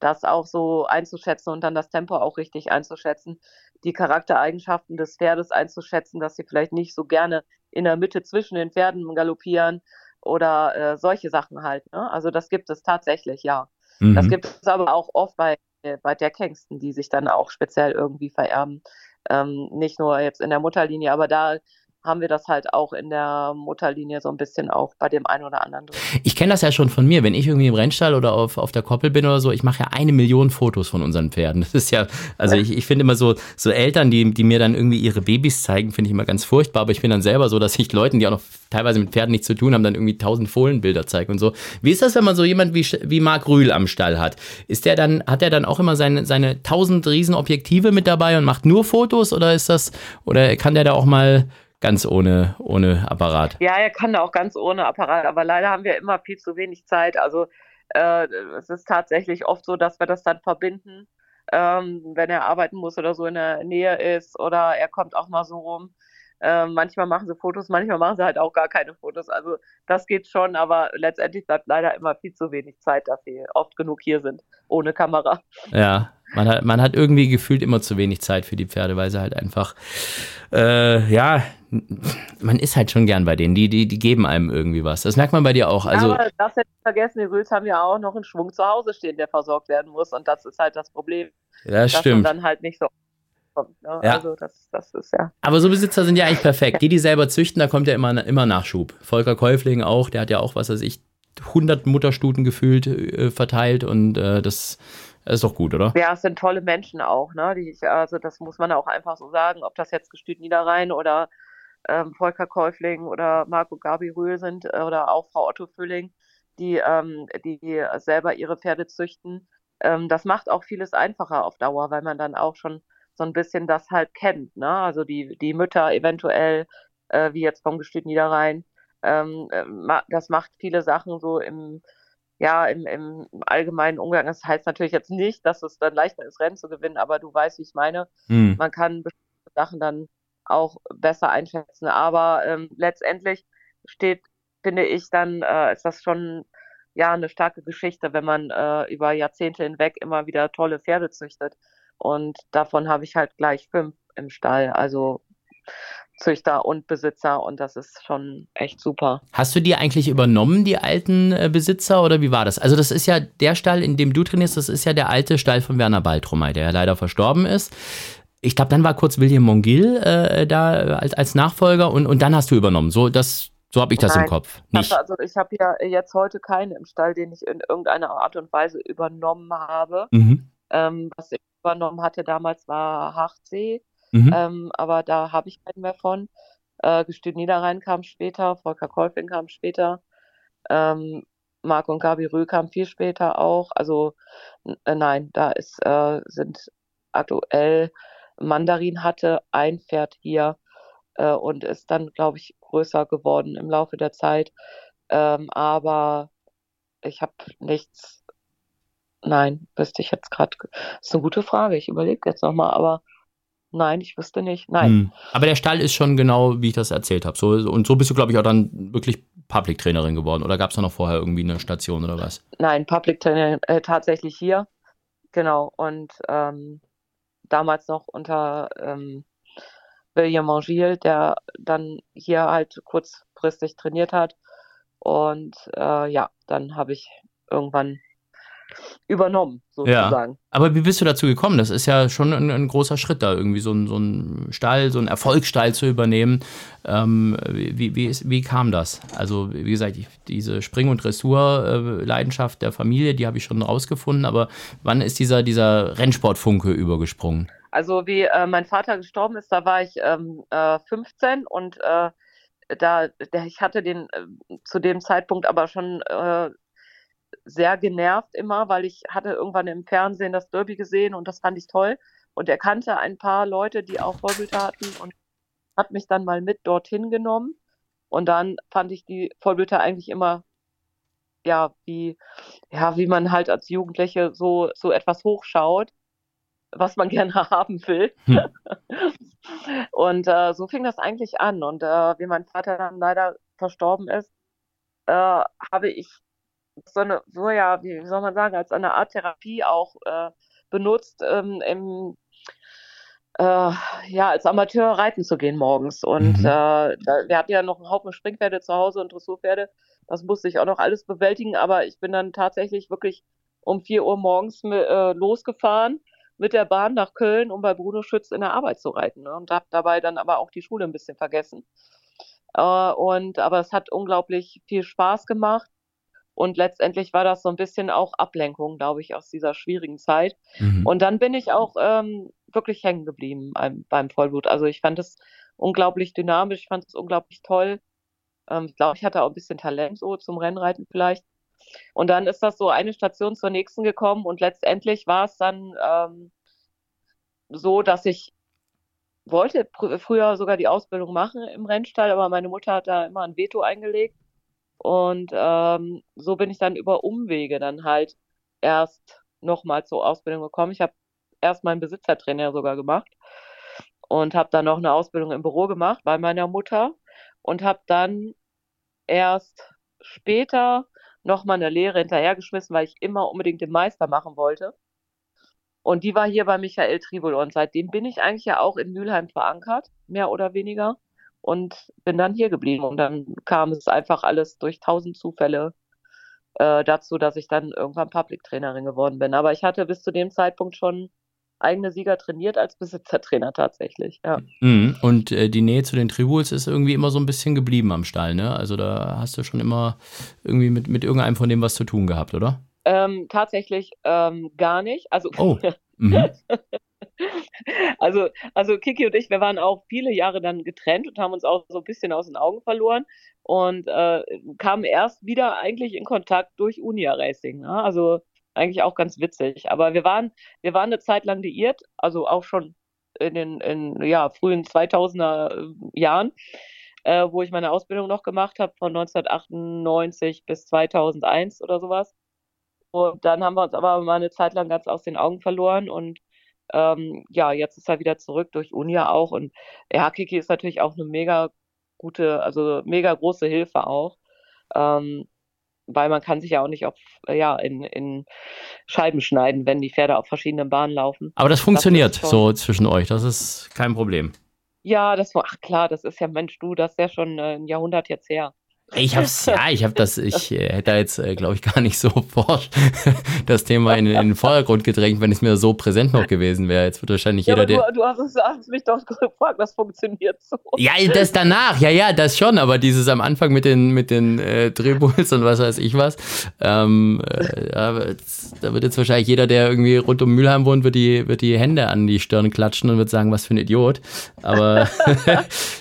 das auch so einzuschätzen und dann das Tempo auch richtig einzuschätzen, die Charaktereigenschaften des Pferdes einzuschätzen, dass sie vielleicht nicht so gerne in der Mitte zwischen den Pferden galoppieren oder äh, solche Sachen halt. Ne? Also das gibt es tatsächlich, ja. Mhm. Das gibt es aber auch oft bei, äh, bei Deckhengsten, die sich dann auch speziell irgendwie vererben. Ähm, nicht nur jetzt in der Mutterlinie, aber da haben wir das halt auch in der Mutterlinie so ein bisschen auch bei dem einen oder anderen drin. Ich kenne das ja schon von mir, wenn ich irgendwie im Rennstall oder auf, auf der Koppel bin oder so, ich mache ja eine Million Fotos von unseren Pferden. Das ist ja, also ich, ich finde immer so, so Eltern, die, die mir dann irgendwie ihre Babys zeigen, finde ich immer ganz furchtbar, aber ich bin dann selber so, dass ich Leuten, die auch noch teilweise mit Pferden nichts zu tun haben, dann irgendwie tausend Fohlenbilder zeigen und so. Wie ist das, wenn man so jemand wie, wie Marc Rühl am Stall hat? Ist der dann, hat er dann auch immer seine, seine tausend Riesenobjektive mit dabei und macht nur Fotos oder ist das, oder kann der da auch mal ganz ohne, ohne Apparat. Ja, er kann auch ganz ohne Apparat, aber leider haben wir immer viel zu wenig Zeit. Also äh, es ist tatsächlich oft so, dass wir das dann verbinden, ähm, wenn er arbeiten muss oder so in der Nähe ist oder er kommt auch mal so rum. Äh, manchmal machen sie Fotos, manchmal machen sie halt auch gar keine Fotos. Also das geht schon, aber letztendlich bleibt leider immer viel zu wenig Zeit, dass sie oft genug hier sind, ohne Kamera. Ja, man hat, man hat irgendwie gefühlt immer zu wenig Zeit für die Pferde, weil sie halt einfach, äh, ja, man ist halt schon gern bei denen. Die, die, die geben einem irgendwie was. Das merkt man bei dir auch. Also, aber das hätte ich vergessen, die Rüls haben ja auch noch einen Schwung zu Hause stehen, der versorgt werden muss. Und das ist halt das Problem. Ja, das stimmt. dann halt nicht so kommt. Ne? Ja. Also das, das ist ja. Aber so Besitzer sind ja eigentlich perfekt. Die, die selber züchten, da kommt ja immer, immer Nachschub. Volker Käufling auch, der hat ja auch, was weiß ich, 100 Mutterstuten gefühlt äh, verteilt und äh, das ist doch gut, oder? Ja, es sind tolle Menschen auch, ne? Die, also das muss man auch einfach so sagen, ob das jetzt Gestüt Niederrhein oder ähm, Volker Käufling oder Marco Gabi Rühl sind äh, oder auch Frau Otto Fülling, die, ähm, die selber ihre Pferde züchten. Ähm, das macht auch vieles einfacher auf Dauer, weil man dann auch schon so ein bisschen das halt kennt, ne? Also die, die Mütter eventuell, äh, wie jetzt vom Gestüt Niederrhein, ähm, äh, das macht viele Sachen so im, ja, im, im allgemeinen Umgang. Das heißt natürlich jetzt nicht, dass es dann leichter ist, Rennen zu gewinnen, aber du weißt, wie ich meine. Hm. Man kann bestimmte Sachen dann auch besser einschätzen. Aber ähm, letztendlich steht, finde ich, dann äh, ist das schon ja eine starke Geschichte, wenn man äh, über Jahrzehnte hinweg immer wieder tolle Pferde züchtet. Und davon habe ich halt gleich fünf im Stall. Also Züchter und Besitzer und das ist schon echt super. Hast du die eigentlich übernommen, die alten äh, Besitzer, oder wie war das? Also, das ist ja der Stall, in dem du trainierst, das ist ja der alte Stall von Werner Baltrumay, der ja leider verstorben ist. Ich glaube, dann war kurz William Mongil äh, da als, als Nachfolger und, und dann hast du übernommen. So, das, so habe ich das Nein, im Kopf. Nicht. Also ich habe ja jetzt heute keinen im Stall, den ich in irgendeiner Art und Weise übernommen habe. Mhm. Ähm, was ich übernommen hatte damals war Hachtsee, Mhm. ähm, aber da habe ich keinen mehr von. Äh, Gestüt Niederrhein kam später, Volker Käufling kam später, ähm, Marc und Gabi Rühl kam viel später auch. Also äh, nein, da ist, äh, sind aktuell Mandarin hatte ein Pferd hier äh, und ist dann, glaube ich, größer geworden im Laufe der Zeit. Ähm, aber ich habe nichts, nein, wüsste ich jetzt gerade. Ist eine gute Frage. Ich überlege jetzt nochmal, aber nein, ich wüsste nicht. Nein. Hm. Aber der Stall ist schon genau, wie ich das erzählt habe. So, und so bist du, glaube ich, auch dann wirklich Public-Trainerin geworden. Oder gab es da noch vorher irgendwie eine Station oder was? Nein, Public Training äh, tatsächlich hier. Genau. Und ähm, damals noch unter ähm, William Mangil, der dann hier halt kurzfristig trainiert hat. Und äh, ja, dann habe ich irgendwann übernommen, sozusagen. Ja. Aber wie bist du dazu gekommen? Das ist ja schon ein, ein großer Schritt, da irgendwie so, ein, so einen Stall, so einen Erfolgsstall zu übernehmen. Ähm, wie, wie, ist, wie kam das? Also, wie gesagt, ich, diese Spring- und Dressur-Leidenschaft der Familie, die habe ich schon rausgefunden, aber wann ist dieser, dieser Rennsportfunke übergesprungen? Also, wie äh, mein Vater gestorben ist, da war ich ähm, äh, 15 und äh, da, der, ich hatte den äh, zu dem Zeitpunkt aber schon äh, sehr genervt immer, weil ich hatte irgendwann im Fernsehen das Derby gesehen und das fand ich toll. Und er kannte ein paar Leute, die auch Vollblüter hatten und hat mich dann mal mit dorthin genommen. Und dann fand ich die Vollblüter eigentlich immer, ja, wie, ja, wie man halt als Jugendliche so, so etwas hochschaut, was man gerne haben will. Hm. und äh, so fing das eigentlich an. Und äh, wie mein Vater dann leider verstorben ist, äh, habe ich so eine, so ja, wie soll man sagen, als eine Art Therapie auch äh, benutzt, ähm, im, äh, ja, als Amateur reiten zu gehen morgens. Und mhm. äh, da, wir hatten ja noch einen Haufen Springpferde zu Hause und Dressurpferde. Das musste ich auch noch alles bewältigen, aber ich bin dann tatsächlich wirklich um 4 Uhr morgens äh, losgefahren mit der Bahn nach Köln, um bei Bruno Schütz in der Arbeit zu reiten. Ne? Und habe dabei dann aber auch die Schule ein bisschen vergessen. Äh, und aber es hat unglaublich viel Spaß gemacht. Und letztendlich war das so ein bisschen auch Ablenkung, glaube ich, aus dieser schwierigen Zeit. Mhm. Und dann bin ich auch ähm, wirklich hängen geblieben beim, beim Vollblut. Also ich fand es unglaublich dynamisch, ich fand es unglaublich toll. Ähm, ich glaube, ich hatte auch ein bisschen Talent so zum Rennreiten vielleicht. Und dann ist das so eine Station zur nächsten gekommen und letztendlich war es dann ähm, so, dass ich wollte früher sogar die Ausbildung machen im Rennstall, aber meine Mutter hat da immer ein Veto eingelegt und ähm, so bin ich dann über Umwege dann halt erst nochmal zur Ausbildung gekommen. Ich habe erst meinen Besitzertrainer sogar gemacht und habe dann noch eine Ausbildung im Büro gemacht bei meiner Mutter und habe dann erst später nochmal eine Lehre hinterhergeschmissen, weil ich immer unbedingt den Meister machen wollte. Und die war hier bei Michael Tribul und seitdem bin ich eigentlich ja auch in Mülheim verankert, mehr oder weniger und bin dann hier geblieben. Und dann kam es einfach alles durch tausend Zufälle äh, dazu, dass ich dann irgendwann Public-Trainerin geworden bin. Aber ich hatte bis zu dem Zeitpunkt schon eigene Sieger trainiert als Besitzertrainer tatsächlich. Ja. Mhm. Und äh, die Nähe zu den Tribuls ist irgendwie immer so ein bisschen geblieben am Stall, ne? Also da hast du schon immer irgendwie mit, mit irgendeinem von dem was zu tun gehabt, oder? Ähm, tatsächlich ähm, gar nicht. Also oh. mhm. Also, also Kiki und ich, wir waren auch viele Jahre dann getrennt und haben uns auch so ein bisschen aus den Augen verloren und äh, kamen erst wieder eigentlich in Kontakt durch Unia Racing. Ne? Also eigentlich auch ganz witzig. Aber wir waren, wir waren eine Zeit lang liiert, also auch schon in den in, ja, frühen 2000er äh, Jahren, äh, wo ich meine Ausbildung noch gemacht habe, von 1998 bis 2001 oder sowas. Und dann haben wir uns aber mal eine Zeit lang ganz aus den Augen verloren und ähm, ja, jetzt ist er wieder zurück durch Unia auch. Und ja, Kiki ist natürlich auch eine mega gute, also mega große Hilfe auch. Ähm, weil man kann sich ja auch nicht auf, ja, in, in Scheiben schneiden, wenn die Pferde auf verschiedenen Bahnen laufen. Aber das funktioniert das so zwischen euch, das ist kein Problem. Ja, das war, ach klar, das ist ja, Mensch, du, das ist ja schon äh, ein Jahrhundert jetzt her. Ich hab's, ja, ich hab das, ich äh, hätte da jetzt, äh, glaube ich, gar nicht so forsch das Thema in, in, den Vordergrund gedrängt, wenn es mir so präsent noch gewesen wäre. Jetzt wird wahrscheinlich ja, jeder, der. Du, du hast, hast, mich doch gefragt, was funktioniert so. Ja, das danach, ja, ja, das schon, aber dieses am Anfang mit den, mit den äh, Drehbulls und was weiß ich was, ähm, äh, da wird jetzt wahrscheinlich jeder, der irgendwie rund um Mülheim wohnt, wird die, wird die Hände an die Stirn klatschen und wird sagen, was für ein Idiot. Aber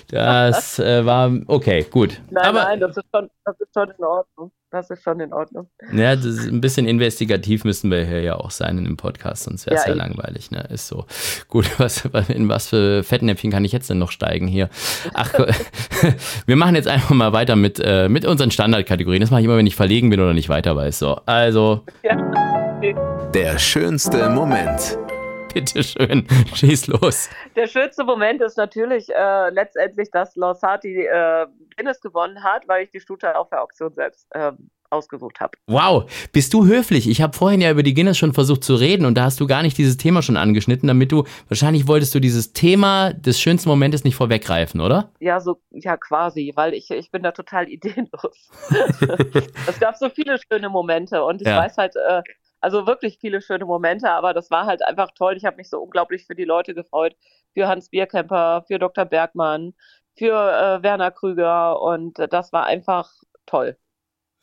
das äh, war okay, gut. Nein, aber, nein, das ist, schon, das ist schon in Ordnung. Das ist schon in Ordnung. Ja, ein bisschen investigativ müssen wir hier ja auch sein in dem Podcast, sonst wäre es ja, ja langweilig. Ne? Ist so. Gut, was, in was für Fettnäpfchen kann ich jetzt denn noch steigen hier? Ach, wir machen jetzt einfach mal weiter mit, äh, mit unseren Standardkategorien. Das mache ich immer, wenn ich verlegen bin oder nicht weiter weiß. So, also. Ja. Der schönste Moment. Bitte schön, schieß los. Der schönste Moment ist natürlich äh, letztendlich, dass Lausati äh, Guinness gewonnen hat, weil ich die Stute auf der Auktion selbst äh, ausgesucht habe. Wow, bist du höflich? Ich habe vorhin ja über die Guinness schon versucht zu reden und da hast du gar nicht dieses Thema schon angeschnitten, damit du, wahrscheinlich wolltest du dieses Thema des schönsten Momentes nicht vorweggreifen, oder? Ja, so, ja, quasi, weil ich, ich bin da total ideenlos. es gab so viele schöne Momente und ich ja. weiß halt, äh, also wirklich viele schöne Momente, aber das war halt einfach toll. Ich habe mich so unglaublich für die Leute gefreut, für Hans Bierkemper, für Dr. Bergmann, für äh, Werner Krüger und äh, das war einfach toll.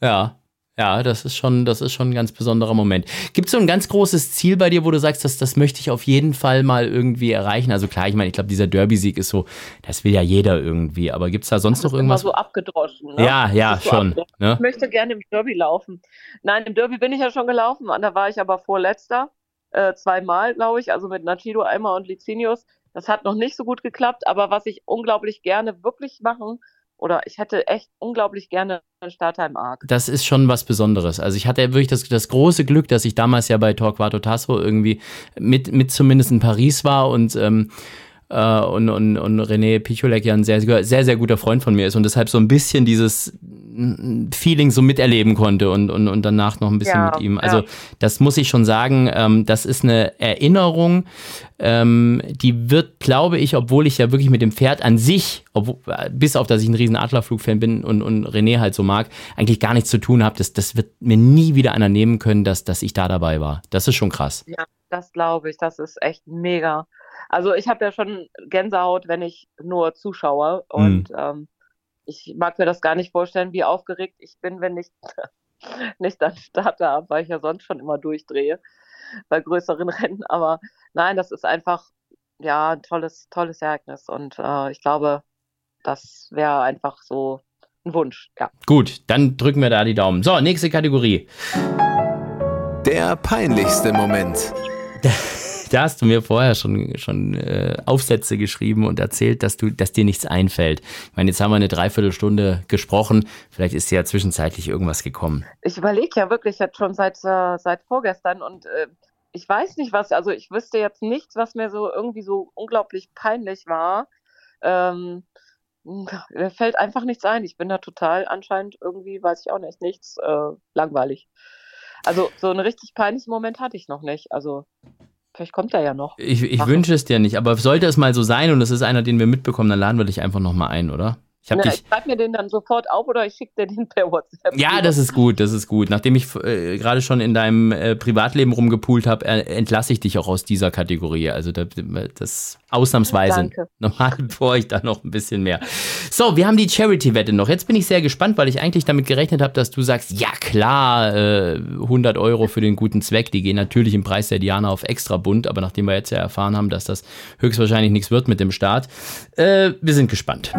Ja, ja, das ist schon, das ist schon ein ganz besonderer Moment. Gibt es so ein ganz großes Ziel bei dir, wo du sagst, dass, das möchte ich auf jeden Fall mal irgendwie erreichen? Also klar, ich meine, ich glaube, dieser Derby-Sieg ist so, das will ja jeder irgendwie. Aber gibt es da sonst noch irgendwas? Immer so abgedroschen. Ne? Ja, ja, schon. Ne? Ich möchte gerne im Derby laufen. Nein, im Derby bin ich ja schon gelaufen. Da war ich aber vorletzter. Äh, zweimal, glaube ich. Also mit Nachido einmal und Licinius. Das hat noch nicht so gut geklappt. Aber was ich unglaublich gerne wirklich machen oder ich hätte echt unglaublich gerne einen Starter im Arc. Das ist schon was Besonderes. Also ich hatte wirklich das, das große Glück, dass ich damals ja bei Torquato Tasso irgendwie mit, mit zumindest in Paris war und ähm, äh, und, und, und René Picholek ja ein sehr, sehr, sehr guter Freund von mir ist und deshalb so ein bisschen dieses Feeling so miterleben konnte und, und, und danach noch ein bisschen ja, mit ihm. Also ja. das muss ich schon sagen, ähm, das ist eine Erinnerung, ähm, die wird, glaube ich, obwohl ich ja wirklich mit dem Pferd an sich, obwohl, bis auf, dass ich ein riesen Adlerflug-Fan bin und, und René halt so mag, eigentlich gar nichts zu tun habe. Das, das wird mir nie wieder einer nehmen können, dass, dass ich da dabei war. Das ist schon krass. Ja, das glaube ich. Das ist echt mega. Also ich habe ja schon Gänsehaut, wenn ich nur zuschaue und mhm. ähm, ich mag mir das gar nicht vorstellen, wie aufgeregt ich bin, wenn ich nicht dann starte ab, weil ich ja sonst schon immer durchdrehe bei größeren Rennen. Aber nein, das ist einfach ja ein tolles, tolles Ereignis und äh, ich glaube, das wäre einfach so ein Wunsch. Ja. Gut, dann drücken wir da die Daumen. So, nächste Kategorie. Der peinlichste Moment. da hast du mir vorher schon, schon äh, Aufsätze geschrieben und erzählt, dass, du, dass dir nichts einfällt. Ich meine, jetzt haben wir eine Dreiviertelstunde gesprochen. Vielleicht ist ja zwischenzeitlich irgendwas gekommen. Ich überlege ja wirklich jetzt schon seit, äh, seit vorgestern und äh, ich weiß nicht was, also ich wüsste jetzt nichts, was mir so irgendwie so unglaublich peinlich war. Ähm, mir fällt einfach nichts ein. Ich bin da total anscheinend irgendwie, weiß ich auch nicht, nichts äh, langweilig. Also so einen richtig peinlichen Moment hatte ich noch nicht. Also Vielleicht kommt er ja noch. Ich, ich wünsche es dir nicht, aber sollte es mal so sein und es ist einer, den wir mitbekommen, dann laden wir dich einfach nochmal ein, oder? Ich, ja, dich, ich schreibe mir den dann sofort auf oder ich schicke dir den per WhatsApp. Ja, das ist gut, das ist gut. Nachdem ich äh, gerade schon in deinem äh, Privatleben rumgepoolt habe, äh, entlasse ich dich auch aus dieser Kategorie. Also das, das ausnahmsweise. Danke. Normal brauche ich da noch ein bisschen mehr. So, wir haben die Charity-Wette noch. Jetzt bin ich sehr gespannt, weil ich eigentlich damit gerechnet habe, dass du sagst, ja klar, äh, 100 Euro für den guten Zweck, die gehen natürlich im Preis der Diana auf extra bunt, aber nachdem wir jetzt ja erfahren haben, dass das höchstwahrscheinlich nichts wird mit dem Start, äh, wir sind gespannt.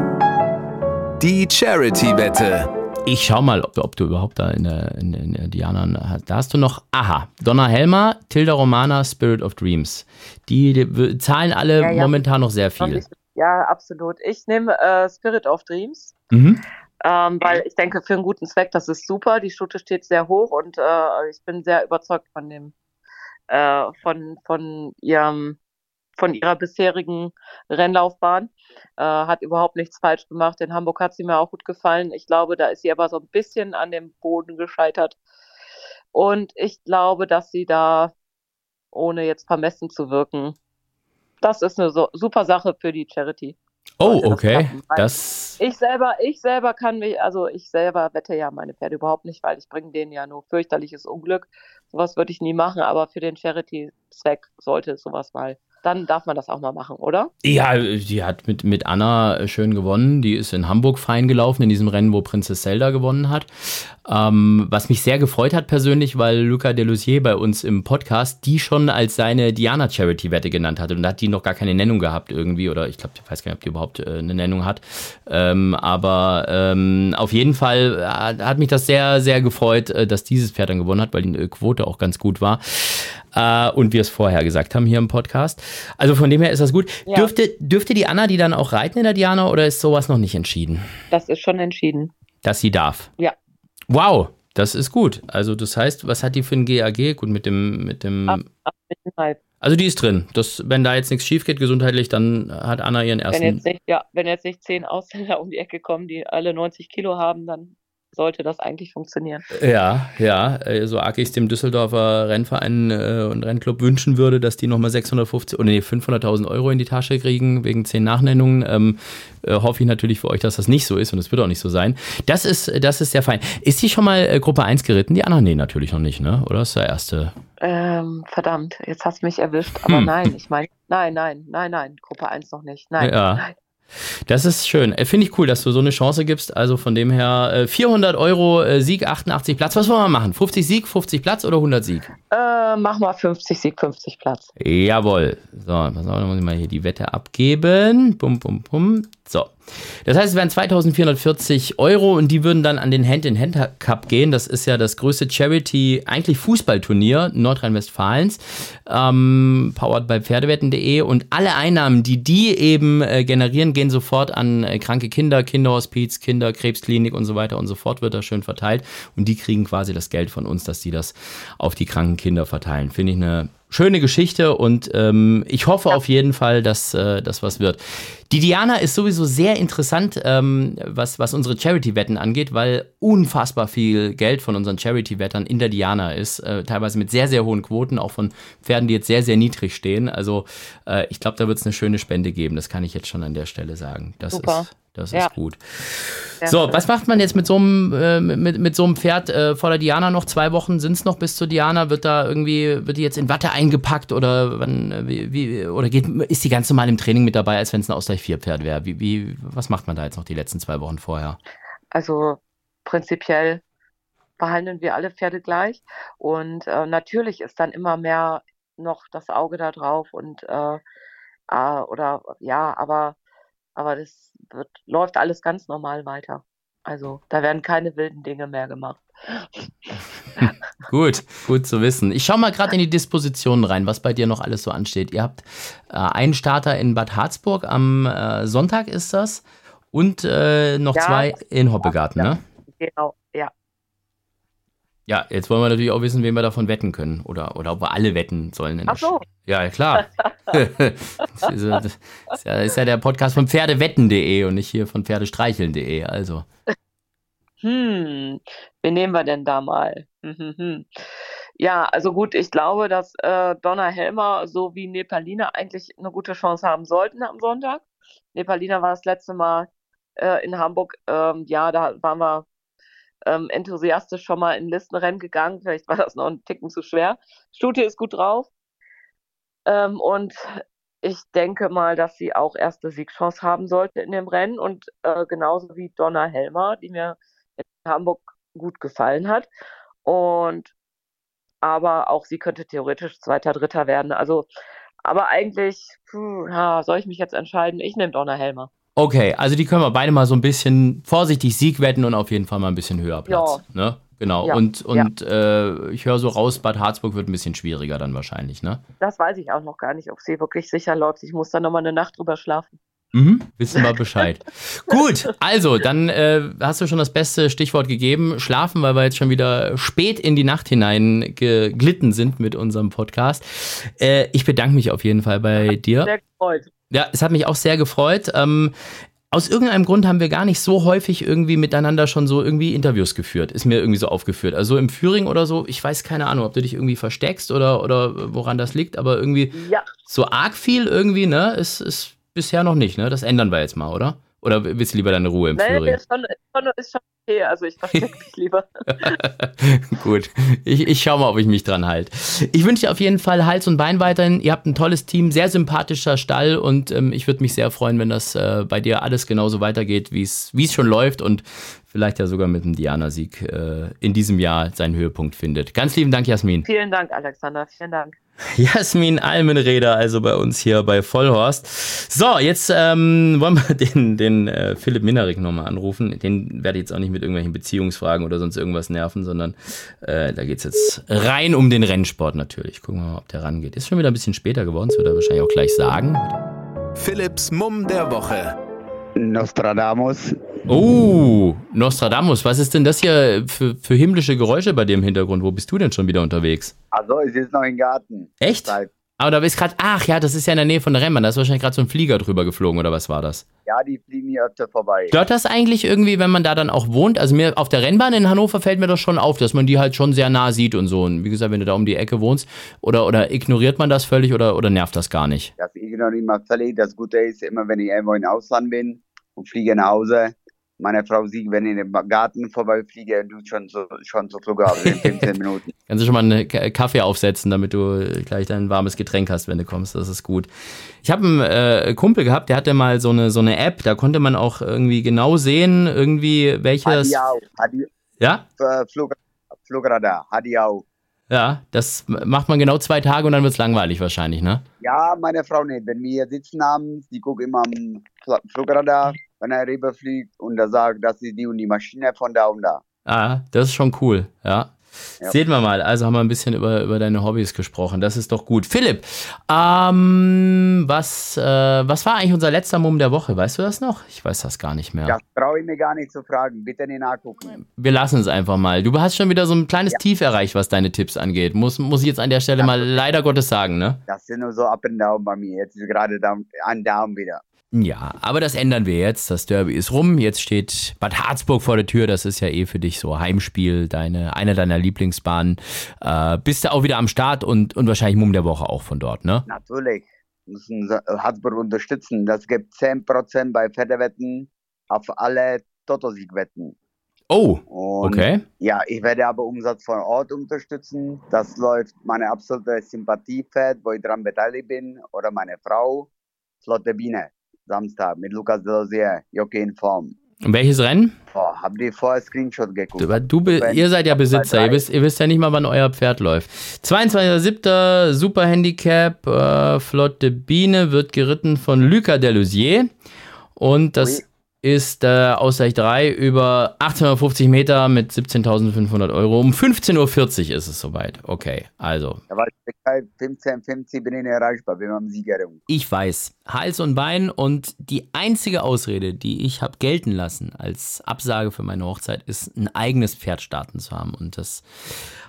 Die Charity-Wette. Ich schau mal, ob, ob, du überhaupt da in der, in, in der Diana hast. Da hast du noch, aha, Donna Helmer, Tilda Romana, Spirit of Dreams. Die, die zahlen alle ja, ja. momentan noch sehr viel. Ja, absolut. Ich nehme äh, Spirit of Dreams. Mhm. Ähm, weil ich denke, für einen guten Zweck, das ist super. Die Stute steht sehr hoch und äh, ich bin sehr überzeugt von dem, äh, von, von ihrem von ihrer bisherigen Rennlaufbahn. Äh, hat überhaupt nichts falsch gemacht. In Hamburg hat sie mir auch gut gefallen. Ich glaube, da ist sie aber so ein bisschen an dem Boden gescheitert. Und ich glaube, dass sie da, ohne jetzt vermessen zu wirken, das ist eine so, super Sache für die Charity. Oh, okay. Das, das, ich selber, ich selber kann mich, also ich selber wette ja meine Pferde überhaupt nicht, weil ich bringe denen ja nur fürchterliches Unglück. Sowas würde ich nie machen, aber für den Charity-Zweck sollte sowas mal dann darf man das auch mal machen, oder? Ja, die hat mit, mit Anna schön gewonnen. Die ist in Hamburg fein gelaufen, in diesem Rennen, wo Prinzess Zelda gewonnen hat. Ähm, was mich sehr gefreut hat persönlich, weil Luca Delusier bei uns im Podcast die schon als seine Diana Charity Wette genannt hatte. Und da hat die noch gar keine Nennung gehabt irgendwie. Oder ich glaube, ich weiß gar nicht, ob die überhaupt äh, eine Nennung hat. Ähm, aber ähm, auf jeden Fall hat, hat, mich das sehr, sehr gefreut, äh, dass dieses Pferd dann gewonnen hat, weil die Quote auch ganz gut war äh, und wir es vorher gesagt haben hier im Podcast. Also von dem her ist das gut. Ja. Dürfte, dürfte die Anna die dann auch reiten in der Diana oder ist sowas noch nicht entschieden? Das ist schon entschieden. Dass sie darf? Ja. Wow, das ist gut. Also das heißt, was hat die für ein GAG? Gut, mit dem, mit dem. Ab, ab also die ist drin. Das, wenn da jetzt nichts schief geht gesundheitlich, dann hat Anna ihren ersten. Wenn jetzt nicht, ja, wenn jetzt nicht zehn Ausländer um die Ecke kommen, die alle 90 Kilo haben, dann sollte das eigentlich funktionieren. Ja, ja, äh, so arg ich es dem Düsseldorfer Rennverein äh, und Rennclub wünschen würde, dass die nochmal 650 oder nee, 500.000 Euro in die Tasche kriegen wegen zehn Nachnennungen, ähm, äh, hoffe ich natürlich für euch, dass das nicht so ist und es wird auch nicht so sein. Das ist, das ist sehr fein. Ist die schon mal Gruppe 1 geritten? Die anderen? Nee, natürlich noch nicht, ne? Oder ist der erste? Ähm, verdammt, jetzt hast du mich erwischt. Aber Hm. nein, ich meine, nein, nein, nein, nein, Gruppe 1 noch nicht. Nein, Ja. nein. Das ist schön. Äh, Finde ich cool, dass du so eine Chance gibst. Also von dem her äh, 400 Euro äh, Sieg, 88 Platz. Was wollen wir machen? 50 Sieg, 50 Platz oder 100 Sieg? Äh, mach mal 50 Sieg, 50 Platz. Jawohl. So, pass auf, dann muss ich mal hier die Wette abgeben. Bum, bum, bum. So. Das heißt, es wären 2440 Euro und die würden dann an den Hand-in-Hand-Cup gehen. Das ist ja das größte Charity, eigentlich Fußballturnier Nordrhein-Westfalens, ähm, powered by Pferdewetten.de. Und alle Einnahmen, die die eben äh, generieren, gehen sofort an äh, kranke Kinder, Kinderhospiz, Kinderkrebsklinik und so weiter und so fort, wird da schön verteilt. Und die kriegen quasi das Geld von uns, dass die das auf die kranken Kinder verteilen. Finde ich eine schöne Geschichte und ähm, ich hoffe auf jeden Fall, dass äh, das was wird. Die Diana ist sowieso sehr interessant, ähm, was, was unsere Charity-Wetten angeht, weil unfassbar viel Geld von unseren Charity-Wettern in der Diana ist, äh, teilweise mit sehr, sehr hohen Quoten, auch von Pferden, die jetzt sehr, sehr niedrig stehen. Also äh, ich glaube, da wird es eine schöne Spende geben, das kann ich jetzt schon an der Stelle sagen. Das Super. ist das Ja. ist gut. Ja. So, was macht man jetzt mit so einem, äh, mit, mit so einem Pferd äh, vor der Diana noch? Zwei Wochen sind es noch bis zur Diana. Wird da irgendwie, wird die jetzt in Watte eingepackt oder wann, äh, wie, wie, oder geht, ist die ganz normal im Training mit dabei, als wenn es ein Ausgleich 4 Pferd wäre? Wie, wie, was macht man da jetzt noch die letzten zwei Wochen vorher? Also prinzipiell behandeln wir alle Pferde gleich. Und äh, natürlich ist dann immer mehr noch das Auge da drauf und äh, äh, oder ja, aber, aber das wird, läuft alles ganz normal weiter. Also da werden keine wilden Dinge mehr gemacht. Gut, gut zu wissen. Ich schaue mal gerade in die Dispositionen rein, was bei dir noch alles so ansteht. Ihr habt äh, einen Starter in Bad Harzburg, am äh, Sonntag ist das, und äh, noch Ja, zwei in Hoppegarten, ja. ne? Genau, ja. Jetzt wollen wir natürlich auch wissen, wen wir davon wetten können. Oder, oder ob wir alle wetten sollen. in der Ach so. Ja, klar. das, ist, ja- das ist, ja, ist ja der Podcast von Pferdewetten.de und nicht hier von Pferdestreicheln.de. Also. Hm, wen nehmen wir denn da mal? Hm, hm, hm. Ja, also gut, ich glaube, dass äh, Donna Helmer sowie Nepalina eigentlich eine gute Chance haben sollten am Sonntag. Nepalina war das letzte Mal äh, in Hamburg. Ähm, ja, da waren wir ähm, enthusiastisch schon mal in Listenrennen gegangen. Vielleicht war das noch ein Ticken zu schwer. Stute ist gut drauf. Ähm, und ich denke mal, dass sie auch erste Siegchance haben sollte in dem Rennen und äh, genauso wie Donna Helmer, die mir in Hamburg gut gefallen hat. Und aber auch sie könnte theoretisch Zweiter, Dritter werden. Also, aber eigentlich, ja, soll ich mich jetzt entscheiden? Ich nehme Donna Helmer. Okay, also die können wir beide mal so ein bisschen vorsichtig Sieg wetten und auf jeden Fall mal ein bisschen höher Platz. Ne? Genau. Ja, Und, und äh, ich höre so raus, Bad Harzburg wird ein bisschen schwieriger dann wahrscheinlich, ne? Das weiß ich auch noch gar nicht, ob sie wirklich sicher läuft. Ich muss da nochmal eine Nacht drüber schlafen. Mhm, wissen wir Bescheid. Gut, also dann äh, hast du schon das beste Stichwort gegeben. Schlafen, weil wir jetzt schon wieder spät in die Nacht hinein geglitten sind mit unserem Podcast. Äh, ich bedanke mich auf jeden Fall bei dir. Sehr gefreut. Ja, es hat mich auch sehr gefreut. Ähm, aus irgendeinem Grund haben wir gar nicht so häufig irgendwie miteinander schon so irgendwie Interviews geführt. Ist mir irgendwie so aufgeführt. Also im Führing oder so, ich weiß keine Ahnung, ob du dich irgendwie versteckst oder, oder woran das liegt, aber irgendwie Ja, so arg viel irgendwie, ne, ist, ist bisher noch nicht, ne? Das ändern wir jetzt mal, oder? Oder willst du lieber deine Ruhe im nee, Führing? ist schon, ist schon, okay. Also ich verstecke mich lieber. Gut, ich, ich schau mal, ob ich mich dran halte. Ich wünsche dir auf jeden Fall Hals und Bein weiterhin. Ihr habt ein tolles Team, sehr sympathischer Stall und ähm, ich würde mich sehr freuen, wenn das äh, bei dir alles genauso weitergeht, wie es wie es schon läuft und vielleicht ja sogar mit dem Diana-Sieg äh, in diesem Jahr seinen Höhepunkt findet. Ganz lieben Dank, Jasmin. Vielen Dank, Alexander. Vielen Dank. Jasmin Almenreder, also bei uns hier bei Vollhorst. So, jetzt ähm, wollen wir den, den äh, Philipp Minerik nochmal anrufen. Den werde ich jetzt auch nicht mit irgendwelchen Beziehungsfragen oder sonst irgendwas nerven, sondern äh, da geht's jetzt rein um den Rennsport natürlich. Gucken wir mal, ob der rangeht. Ist schon wieder ein bisschen später geworden, das wird er wahrscheinlich auch gleich sagen. Philipps Mumm der Woche. Nostradamus. Oh, Nostradamus, was ist denn das hier für, für himmlische Geräusche bei dir im Hintergrund? Wo bist du denn schon wieder unterwegs? Also, ich sitze noch im Garten. Echt? Seit Aber da bist gerade, ach ja, das ist ja in der Nähe von der Rennbahn. Da ist wahrscheinlich gerade so ein Flieger drüber geflogen oder was war das? Ja, die fliegen hier öfter vorbei. Stört das eigentlich irgendwie, wenn man da dann auch wohnt? Also mir auf der Rennbahn in Hannover fällt mir das schon auf, dass man die halt schon sehr nah sieht und so. Und wie gesagt, wenn du da um die Ecke wohnst, oder, oder ignoriert man das völlig oder, oder nervt das gar nicht? Das ignoriere ich völlig. Das Gute ist, immer wenn ich irgendwo im Ausland bin und fliege nach Hause, meine Frau sieht, wenn ich in den Garten vorbeifliege, du schon so, schon so Flughafen in 15 Minuten. Kannst du schon mal einen Kaffee aufsetzen, damit du gleich dein warmes Getränk hast, wenn du kommst. Das ist gut. Ich habe einen äh, Kumpel gehabt, der hatte mal so eine, so eine App, da konnte man auch irgendwie genau sehen, irgendwie welches. Hadiau. Hadi, Ja? äh, Flug, Flugradar. Hadiau. Ja, das macht man genau zwei Tage und dann wird's langweilig wahrscheinlich, ne? Ja, meine Frau nicht. Wenn wir hier sitzen abends, die guckt immer am Fl- Flugradar, wenn er rüberfliegt und er sagt, das ist die und die Maschine von da und da. Ah, das ist schon cool, ja. Ja. Seht wir mal, also haben wir ein bisschen über, über deine Hobbys gesprochen. Das ist doch gut. Philipp, ähm, was, äh, was war eigentlich unser letzter Mumm der Woche? Weißt du das noch? Ich weiß das gar nicht mehr. Das traue ich mir gar nicht zu fragen. Bitte nicht nachgucken. Wir lassen es einfach mal. Du hast schon wieder so ein kleines Tief erreicht, was deine Tipps angeht. Muss, muss ich jetzt an der Stelle mal leider Gottes sagen, ne? Das sind nur so up and down bei mir. Jetzt ist gerade down, ein Down wieder. Ja, aber das ändern wir jetzt. Das Derby ist rum. Jetzt steht Bad Harzburg vor der Tür. Das ist ja eh für dich so Heimspiel, deine, eine deiner Lieblingsbahnen. Äh, bist du auch wieder am Start und, und wahrscheinlich Mumm der Woche auch von dort, ne? Natürlich müssen sie Harzburg unterstützen. Das gibt 10% bei Pferdewetten auf alle Toto-Sieg-Wetten. Oh, Und okay. Ja, ich werde aber Umsatz vor Ort unterstützen. Das läuft meine absolute Sympathiepferd, wo ich dran beteiligt bin, oder meine Frau, Flotte Biene, Samstag mit Lukas Delosier, Jockey in Form. Welches Rennen? Boah, hab die vorher Screenshot geguckt. Du, du, ihr seid ja Besitzer, ihr wisst, ihr wisst ja nicht mal, wann euer Pferd läuft. 22.07. Super Handicap, äh, Flotte Biene wird geritten von Lucas Delusier. Und das Oui. Ist äh, Ausgleich 3 über 1850 Meter mit 17.500 Euro. Um 15.40 Uhr ist es soweit. Okay, also Da war ich 15,50 bin ich nicht erreichbar, bin am Siegerin. Ich weiß, Hals und Bein und die einzige Ausrede, die ich habe gelten lassen als Absage für meine Hochzeit, ist ein eigenes Pferd starten zu haben. Und das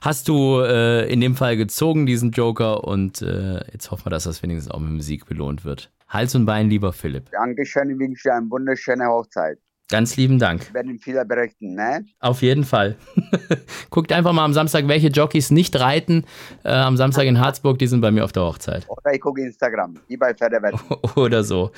hast du äh, in dem Fall gezogen, diesen Joker. Und äh, jetzt hoffen wir, dass das wenigstens auch mit dem Sieg belohnt wird. Hals und Bein, lieber Philipp. Dankeschön, ich wünsche dir eine wunderschöne Hochzeit. Ganz lieben Dank. Ich werde Ihnen viel berichten, ne? Auf jeden Fall. Guckt einfach mal am Samstag, welche Jockeys nicht reiten. Äh, am Samstag in Harzburg, die sind bei mir auf der Hochzeit. Oder ich gucke Instagram, wie bei Pferdewetten. Oder so.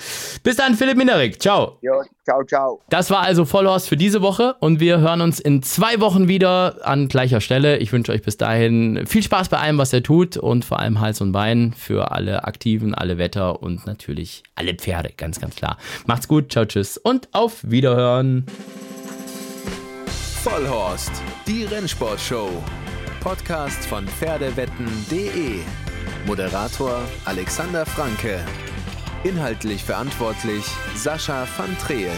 Bis dann, Philipp Minerik. Ciao. Jo, ciao, ciao. Das war also Vollhorst für diese Woche und wir hören uns in zwei Wochen wieder an gleicher Stelle. Ich wünsche euch bis dahin viel Spaß bei allem, was ihr tut und vor allem Hals und Bein für alle Aktiven, alle Wetter und natürlich alle Pferde, ganz, ganz klar. Macht's gut, ciao, tschüss und auf Wiederhören. Vollhorst, die Rennsportshow. Podcast von Pferdewetten.de. Moderator Alexander Franke. Inhaltlich verantwortlich Sascha van Treel.